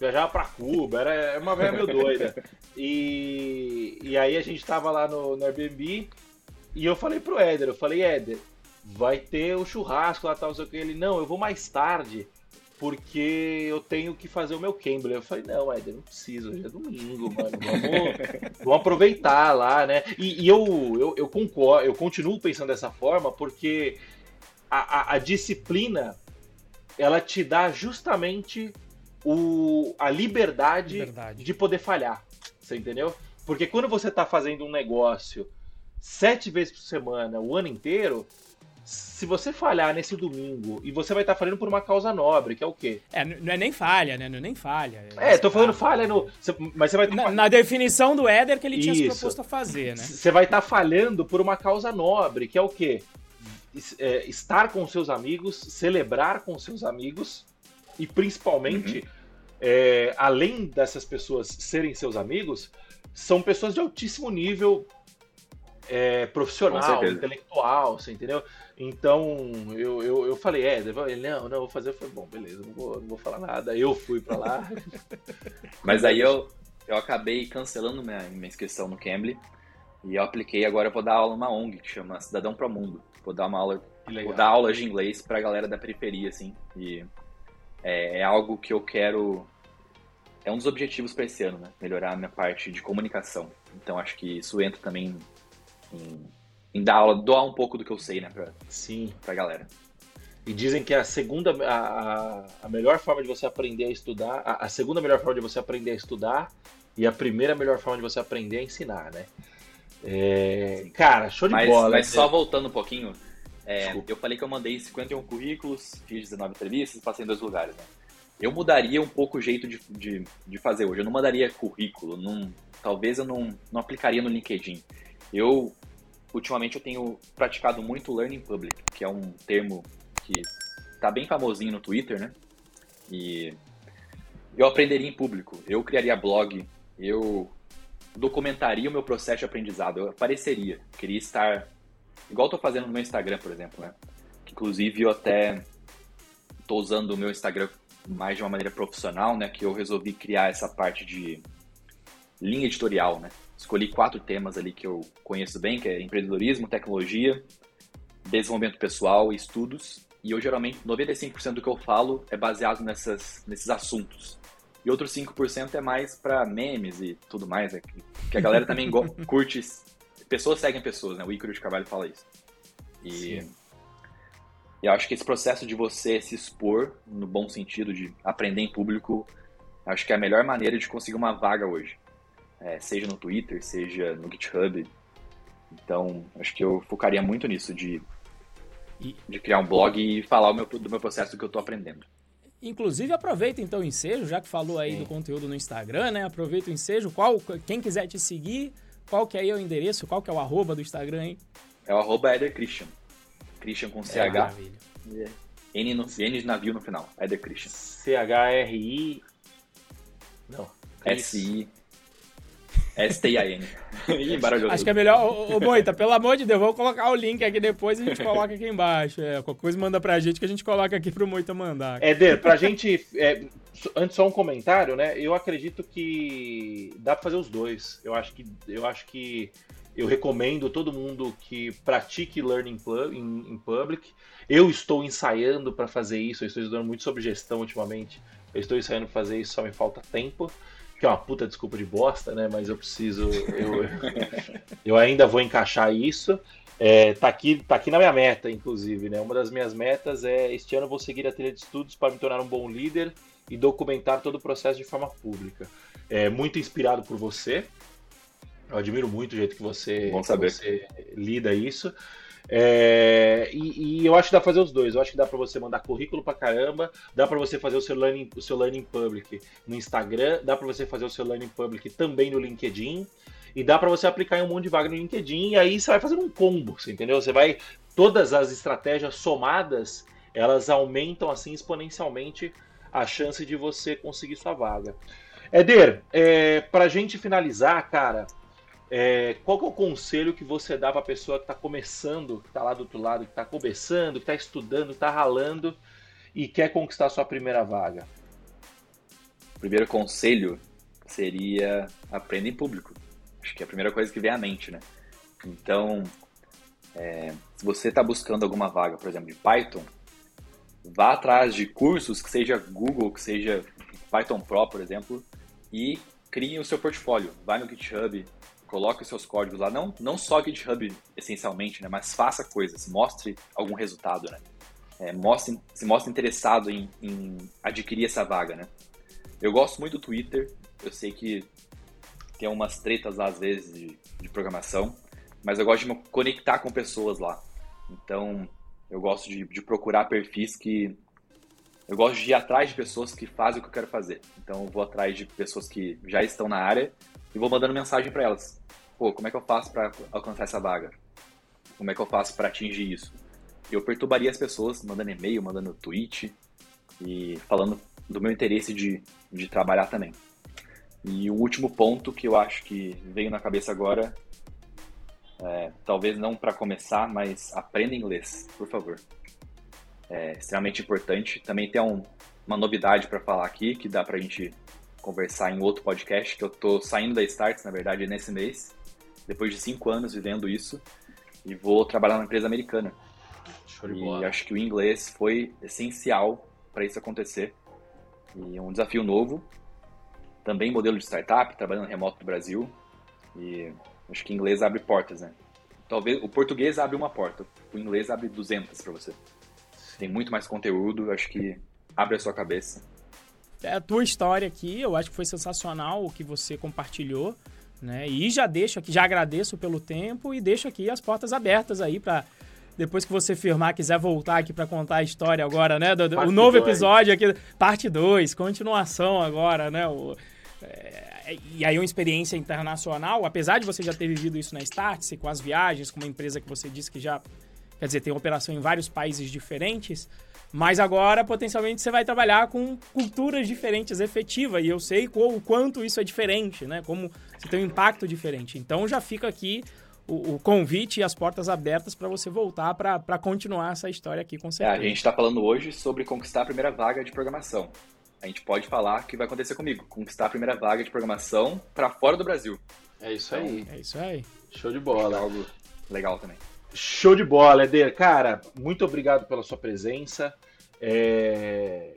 viajava para Cuba, era uma velha meio doida. E, e aí a gente tava lá no, no Airbnb e eu falei pro Éder, eu falei, Éder, vai ter o churrasco lá, tal, não sei o que. Ele, não, eu vou mais tarde, porque eu tenho que fazer o meu Cambly. Eu falei, não, Éder, não preciso, hoje é domingo, mano, vamos, [laughs] vamos aproveitar lá, né? E, e eu, eu, eu, concordo, eu continuo pensando dessa forma, porque a, a, a disciplina, ela te dá justamente o, a liberdade, liberdade, de poder falhar. Você entendeu? Porque quando você está fazendo um negócio sete vezes por semana, o ano inteiro, se você falhar nesse domingo e você vai estar tá falhando por uma causa nobre, que é o quê? É, não é nem falha, né? Não é nem falha. É, tô falando falha no. Mas você vai na, na, definição do Éder que ele tinha se proposto a fazer, né? Você vai estar tá falhando por uma causa nobre, que é o quê? É, estar com seus amigos, celebrar com seus amigos e principalmente, uhum. é, além dessas pessoas serem seus amigos, são pessoas de altíssimo nível é, profissional, intelectual, você entendeu? Então eu, eu, eu falei, é, ele, não, não, vou fazer. Eu falei, bom, beleza, não vou, não vou falar nada. Eu fui para lá. [laughs] Mas aí eu, eu acabei cancelando minha, minha inscrição no Cambly e eu apliquei. Agora eu vou dar aula numa ONG que chama Cidadão para o Mundo. Vou dar uma aula, vou dar aulas de inglês para a galera da periferia, assim. E é, é algo que eu quero. É um dos objetivos para esse ano, né? Melhorar a minha parte de comunicação. Então acho que isso entra também em, em dar aula, doar um pouco do que eu sei, né? Pra, Sim. Pra galera. E dizem que a segunda, a, a melhor forma de você aprender a estudar, a, a, segunda melhor forma de você aprender a estudar e a primeira melhor forma de você aprender a ensinar, né? É, cara, show de mas, bola. Mas né? só voltando um pouquinho, é, eu falei que eu mandei 51 currículos, fiz 19 entrevistas e passei em dois lugares, né? Eu mudaria um pouco o jeito de, de, de fazer hoje. Eu não mandaria currículo, não, talvez eu não, não aplicaria no LinkedIn. Eu, ultimamente, eu tenho praticado muito Learning Public, que é um termo que tá bem famosinho no Twitter, né? E eu aprenderia em público, eu criaria blog, eu documentaria o meu processo de aprendizado, eu apareceria, queria estar igual eu tô fazendo no meu Instagram, por exemplo, né? Inclusive eu até tô usando o meu Instagram mais de uma maneira profissional, né? Que eu resolvi criar essa parte de linha editorial, né? Escolhi quatro temas ali que eu conheço bem, que é empreendedorismo, tecnologia, desenvolvimento pessoal e estudos. E eu geralmente, 95% do que eu falo é baseado nessas, nesses assuntos. E outros 5% é mais para memes e tudo mais, né? que a galera também [laughs] curte. Pessoas seguem pessoas, né? O Ícaro de Carvalho fala isso. E. E eu acho que esse processo de você se expor, no bom sentido de aprender em público, acho que é a melhor maneira de conseguir uma vaga hoje. É, seja no Twitter, seja no GitHub. Então, acho que eu focaria muito nisso, de, de criar um blog e falar meu, do meu processo que eu estou aprendendo. Inclusive, aproveita então o ensejo, já que falou aí Sim. do conteúdo no Instagram, né? Aproveita o ensejo. Qual, quem quiser te seguir, qual que é aí o endereço, qual que é o arroba do Instagram, hein? É o arroba Christian. Christian com CH. É, N, no, N de navio no final. Eder Christian. C-H-R-I. Não. S-I. S-T-I-A-N. [laughs] Acho que é melhor. Ô, ô Boita, pelo amor de Deus, vou colocar o link aqui depois e a gente coloca aqui embaixo. É, qualquer coisa manda pra gente que a gente coloca aqui pro Moita mandar. Éder, pra gente. É, antes só um comentário, né? Eu acredito que dá pra fazer os dois. Eu acho que. Eu acho que eu recomendo todo mundo que pratique learning em, public. Eu estou ensaiando para fazer isso, eu estou estudando muito sobre gestão ultimamente. Eu estou ensaiando para fazer isso, só me falta tempo. Que é uma puta desculpa de bosta, né? Mas eu preciso. Eu, eu ainda vou encaixar isso. É, tá, aqui, tá aqui na minha meta, inclusive, né? Uma das minhas metas é este ano vou seguir a trilha de estudos para me tornar um bom líder e documentar todo o processo de forma pública. É, muito inspirado por você, eu admiro muito o jeito que você, que você lida isso. É, e, e, eu acho que dá pra fazer os dois. Eu acho que dá para você mandar currículo pra caramba, dá para você fazer o seu learning, o seu learning public no Instagram, dá para você fazer o seu learning public também no LinkedIn, e dá para você aplicar em um monte de vaga no LinkedIn, e aí você vai fazendo um combo, você entendeu? Você vai. Todas as estratégias somadas, elas aumentam assim exponencialmente a chance de você conseguir sua vaga. Éder, é, pra gente finalizar, cara, é, qual é o conselho que você dá para a pessoa que está começando, que está lá do outro lado, que está começando, que está estudando, está ralando e quer conquistar sua primeira vaga? O primeiro conselho seria aprenda em público. Acho que é a primeira coisa que vem à mente, né? Então, é, se você está buscando alguma vaga, por exemplo, de Python, vá atrás de cursos que seja Google, que seja Python Pro, por exemplo, e crie o seu portfólio. Vai no GitHub, coloque seus códigos lá, não, não só GitHub essencialmente, né, mas faça coisas, mostre algum resultado, né? É, mostre, se mostre interessado em, em, adquirir essa vaga, né? Eu gosto muito do Twitter, eu sei que tem umas tretas lá, às vezes de, de programação, mas eu gosto de me conectar com pessoas lá. Então, eu gosto de, de procurar perfis que eu gosto de ir atrás de pessoas que fazem o que eu quero fazer. Então, eu vou atrás de pessoas que já estão na área e vou mandando mensagem para elas. Pô, como é que eu faço para alcançar essa vaga? Como é que eu faço para atingir isso? Eu perturbaria as pessoas mandando e-mail, mandando tweet e falando do meu interesse de, de trabalhar também. E o último ponto que eu acho que veio na cabeça agora, é, talvez não para começar, mas aprenda inglês, por favor. É extremamente importante. Também tem um, uma novidade para falar aqui que dá para a gente conversar em outro podcast, que eu tô saindo da Starts, na verdade, nesse mês, depois de cinco anos vivendo isso, e vou trabalhar numa empresa americana. Show. E acho que o inglês foi essencial para isso acontecer. E é um desafio novo. Também modelo de startup, trabalhando remoto do Brasil. E acho que inglês abre portas, né? Talvez o português abre uma porta, o inglês abre 200 para você. tem muito mais conteúdo, acho que abre a sua cabeça. É a tua história aqui, eu acho que foi sensacional o que você compartilhou, né? E já deixo aqui, já agradeço pelo tempo e deixo aqui as portas abertas aí para depois que você firmar, quiser voltar aqui para contar a história agora, né? Do, do o novo dois. episódio aqui, parte 2, continuação agora, né? O, é, e aí uma experiência internacional, apesar de você já ter vivido isso na Startse, com as viagens, com uma empresa que você disse que já, quer dizer, tem operação em vários países diferentes, mas agora, potencialmente, você vai trabalhar com culturas diferentes, efetiva, e eu sei o quanto isso é diferente, né? Como você tem um impacto diferente. Então já fica aqui o, o convite e as portas abertas para você voltar para continuar essa história aqui, com certeza. É, a gente está falando hoje sobre conquistar a primeira vaga de programação. A gente pode falar que vai acontecer comigo, conquistar a primeira vaga de programação para fora do Brasil. É isso aí. Então, é isso aí. Show de bola. Algo legal também. Show de bola, Eder. Cara, muito obrigado pela sua presença. É...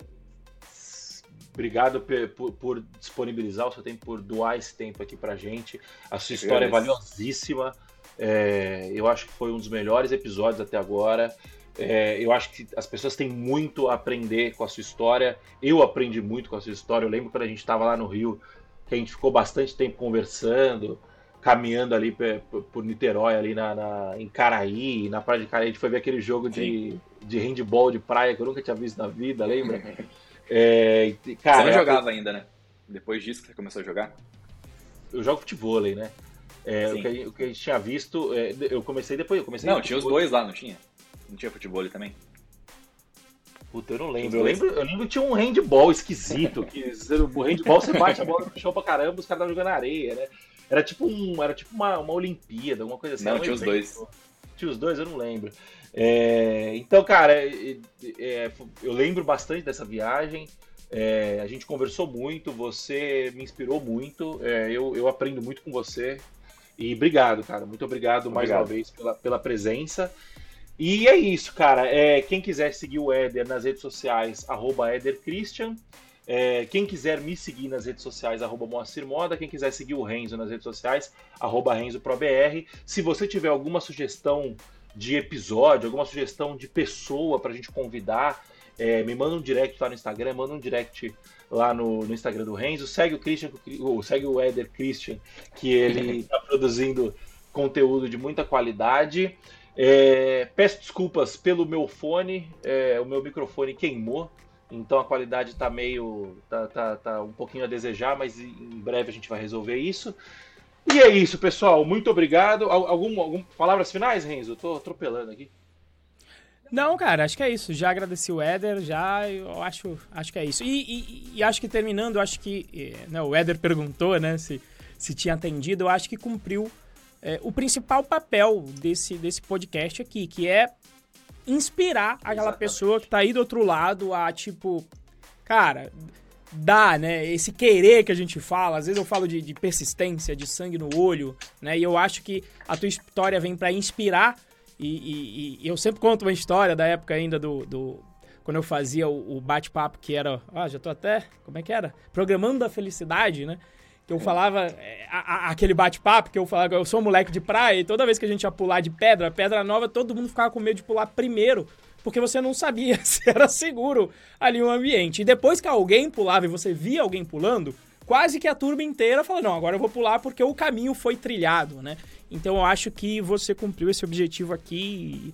Obrigado por, por, disponibilizar o seu tempo, por doar esse tempo aqui pra gente. A sua história é valiosíssima. É, eu acho que foi um dos melhores episódios até agora. É, eu acho que as pessoas têm muito a aprender com a sua história. Eu aprendi muito com a sua história. Eu lembro quando a gente estava lá no Rio, que a gente ficou bastante tempo conversando, caminhando ali por, por Niterói, ali na, na, em Caraí, na Praia de Caraí. A gente foi ver aquele jogo de, de handball de praia que eu nunca tinha visto na vida, lembra? [laughs] É, cara, você não jogava ainda, né? Depois disso que você começou a jogar? Eu jogo futebol, né? É, o, que, o, que, a gente tinha visto, é, eu comecei depois, eu comecei Não, tinha os dois lá, não tinha? Não tinha futebol também? Puta, eu não lembro. Eu lembro, eu lembro que tinha um handball esquisito, que [laughs] o handball você bate a bola no chão pra caramba, os caras estavam jogando areia, né? Era tipo, um, era tipo uma, uma Olimpíada, alguma coisa assim. Não, tinha os dois. Tinha os dois, eu não lembro. É, então, cara, é, é, eu lembro bastante dessa viagem. É, a gente conversou muito, você me inspirou muito, é, eu, eu aprendo muito com você. E obrigado, cara. Muito obrigado, obrigado. mais uma vez pela, pela presença. E é isso, cara. É, quem quiser seguir o Éder nas redes sociais, arroba EderChristian. É, quem quiser me seguir nas redes sociais, arroba Moacir Moda. Quem quiser seguir o Renzo nas redes sociais, arroba RenzoProBR. Se você tiver alguma sugestão de episódio, alguma sugestão de pessoa para a gente convidar, é, me manda um direct lá no Instagram, manda um direct lá no, no Instagram do Renzo, segue o Christian, segue o Éder Christian, que ele está [laughs] produzindo conteúdo de muita qualidade. É, peço desculpas pelo meu fone, é, o meu microfone queimou, então a qualidade está meio. Tá, tá, tá um pouquinho a desejar, mas em breve a gente vai resolver isso. E é isso, pessoal. Muito obrigado. Algum, algum palavras finais, Renzo? Eu tô atropelando aqui. Não, cara, acho que é isso. Já agradeci o Éder, já eu acho, acho que é isso. E, e, e acho que terminando, acho que eh, né, o Éder perguntou, né, se, se tinha atendido. Eu acho que cumpriu é, o principal papel desse, desse podcast aqui, que é inspirar aquela Exatamente. pessoa que tá aí do outro lado a, tipo, cara, dá, né? Esse querer que a gente fala, às vezes eu falo de, de persistência, de sangue no olho, né? E eu acho que a tua história vem para inspirar. E, e, e, eu sempre conto uma história da época ainda do. do quando eu fazia o, o bate-papo que era. Ah, já tô até. Como é que era? Programando a felicidade, né? Que eu falava. É, a, a, aquele bate-papo que eu falava, eu sou um moleque de praia, e toda vez que a gente ia pular de pedra, pedra nova, todo mundo ficava com medo de pular primeiro porque você não sabia [laughs] se era seguro ali o ambiente. E depois que alguém pulava e você via alguém pulando, quase que a turma inteira falou: não, agora eu vou pular porque o caminho foi trilhado, né? Então eu acho que você cumpriu esse objetivo aqui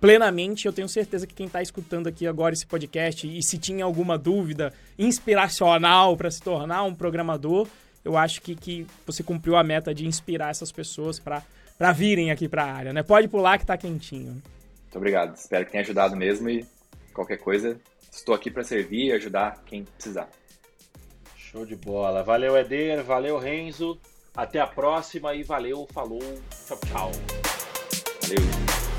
plenamente. Eu tenho certeza que quem está escutando aqui agora esse podcast e se tinha alguma dúvida inspiracional para se tornar um programador, eu acho que, que você cumpriu a meta de inspirar essas pessoas para virem aqui para a área, né? Pode pular que está quentinho. Muito obrigado. Espero que tenha ajudado mesmo e qualquer coisa, estou aqui para servir e ajudar quem precisar. Show de bola. Valeu, Eder. Valeu, Renzo. Até a próxima e valeu, falou. Tchau, tchau. Valeu.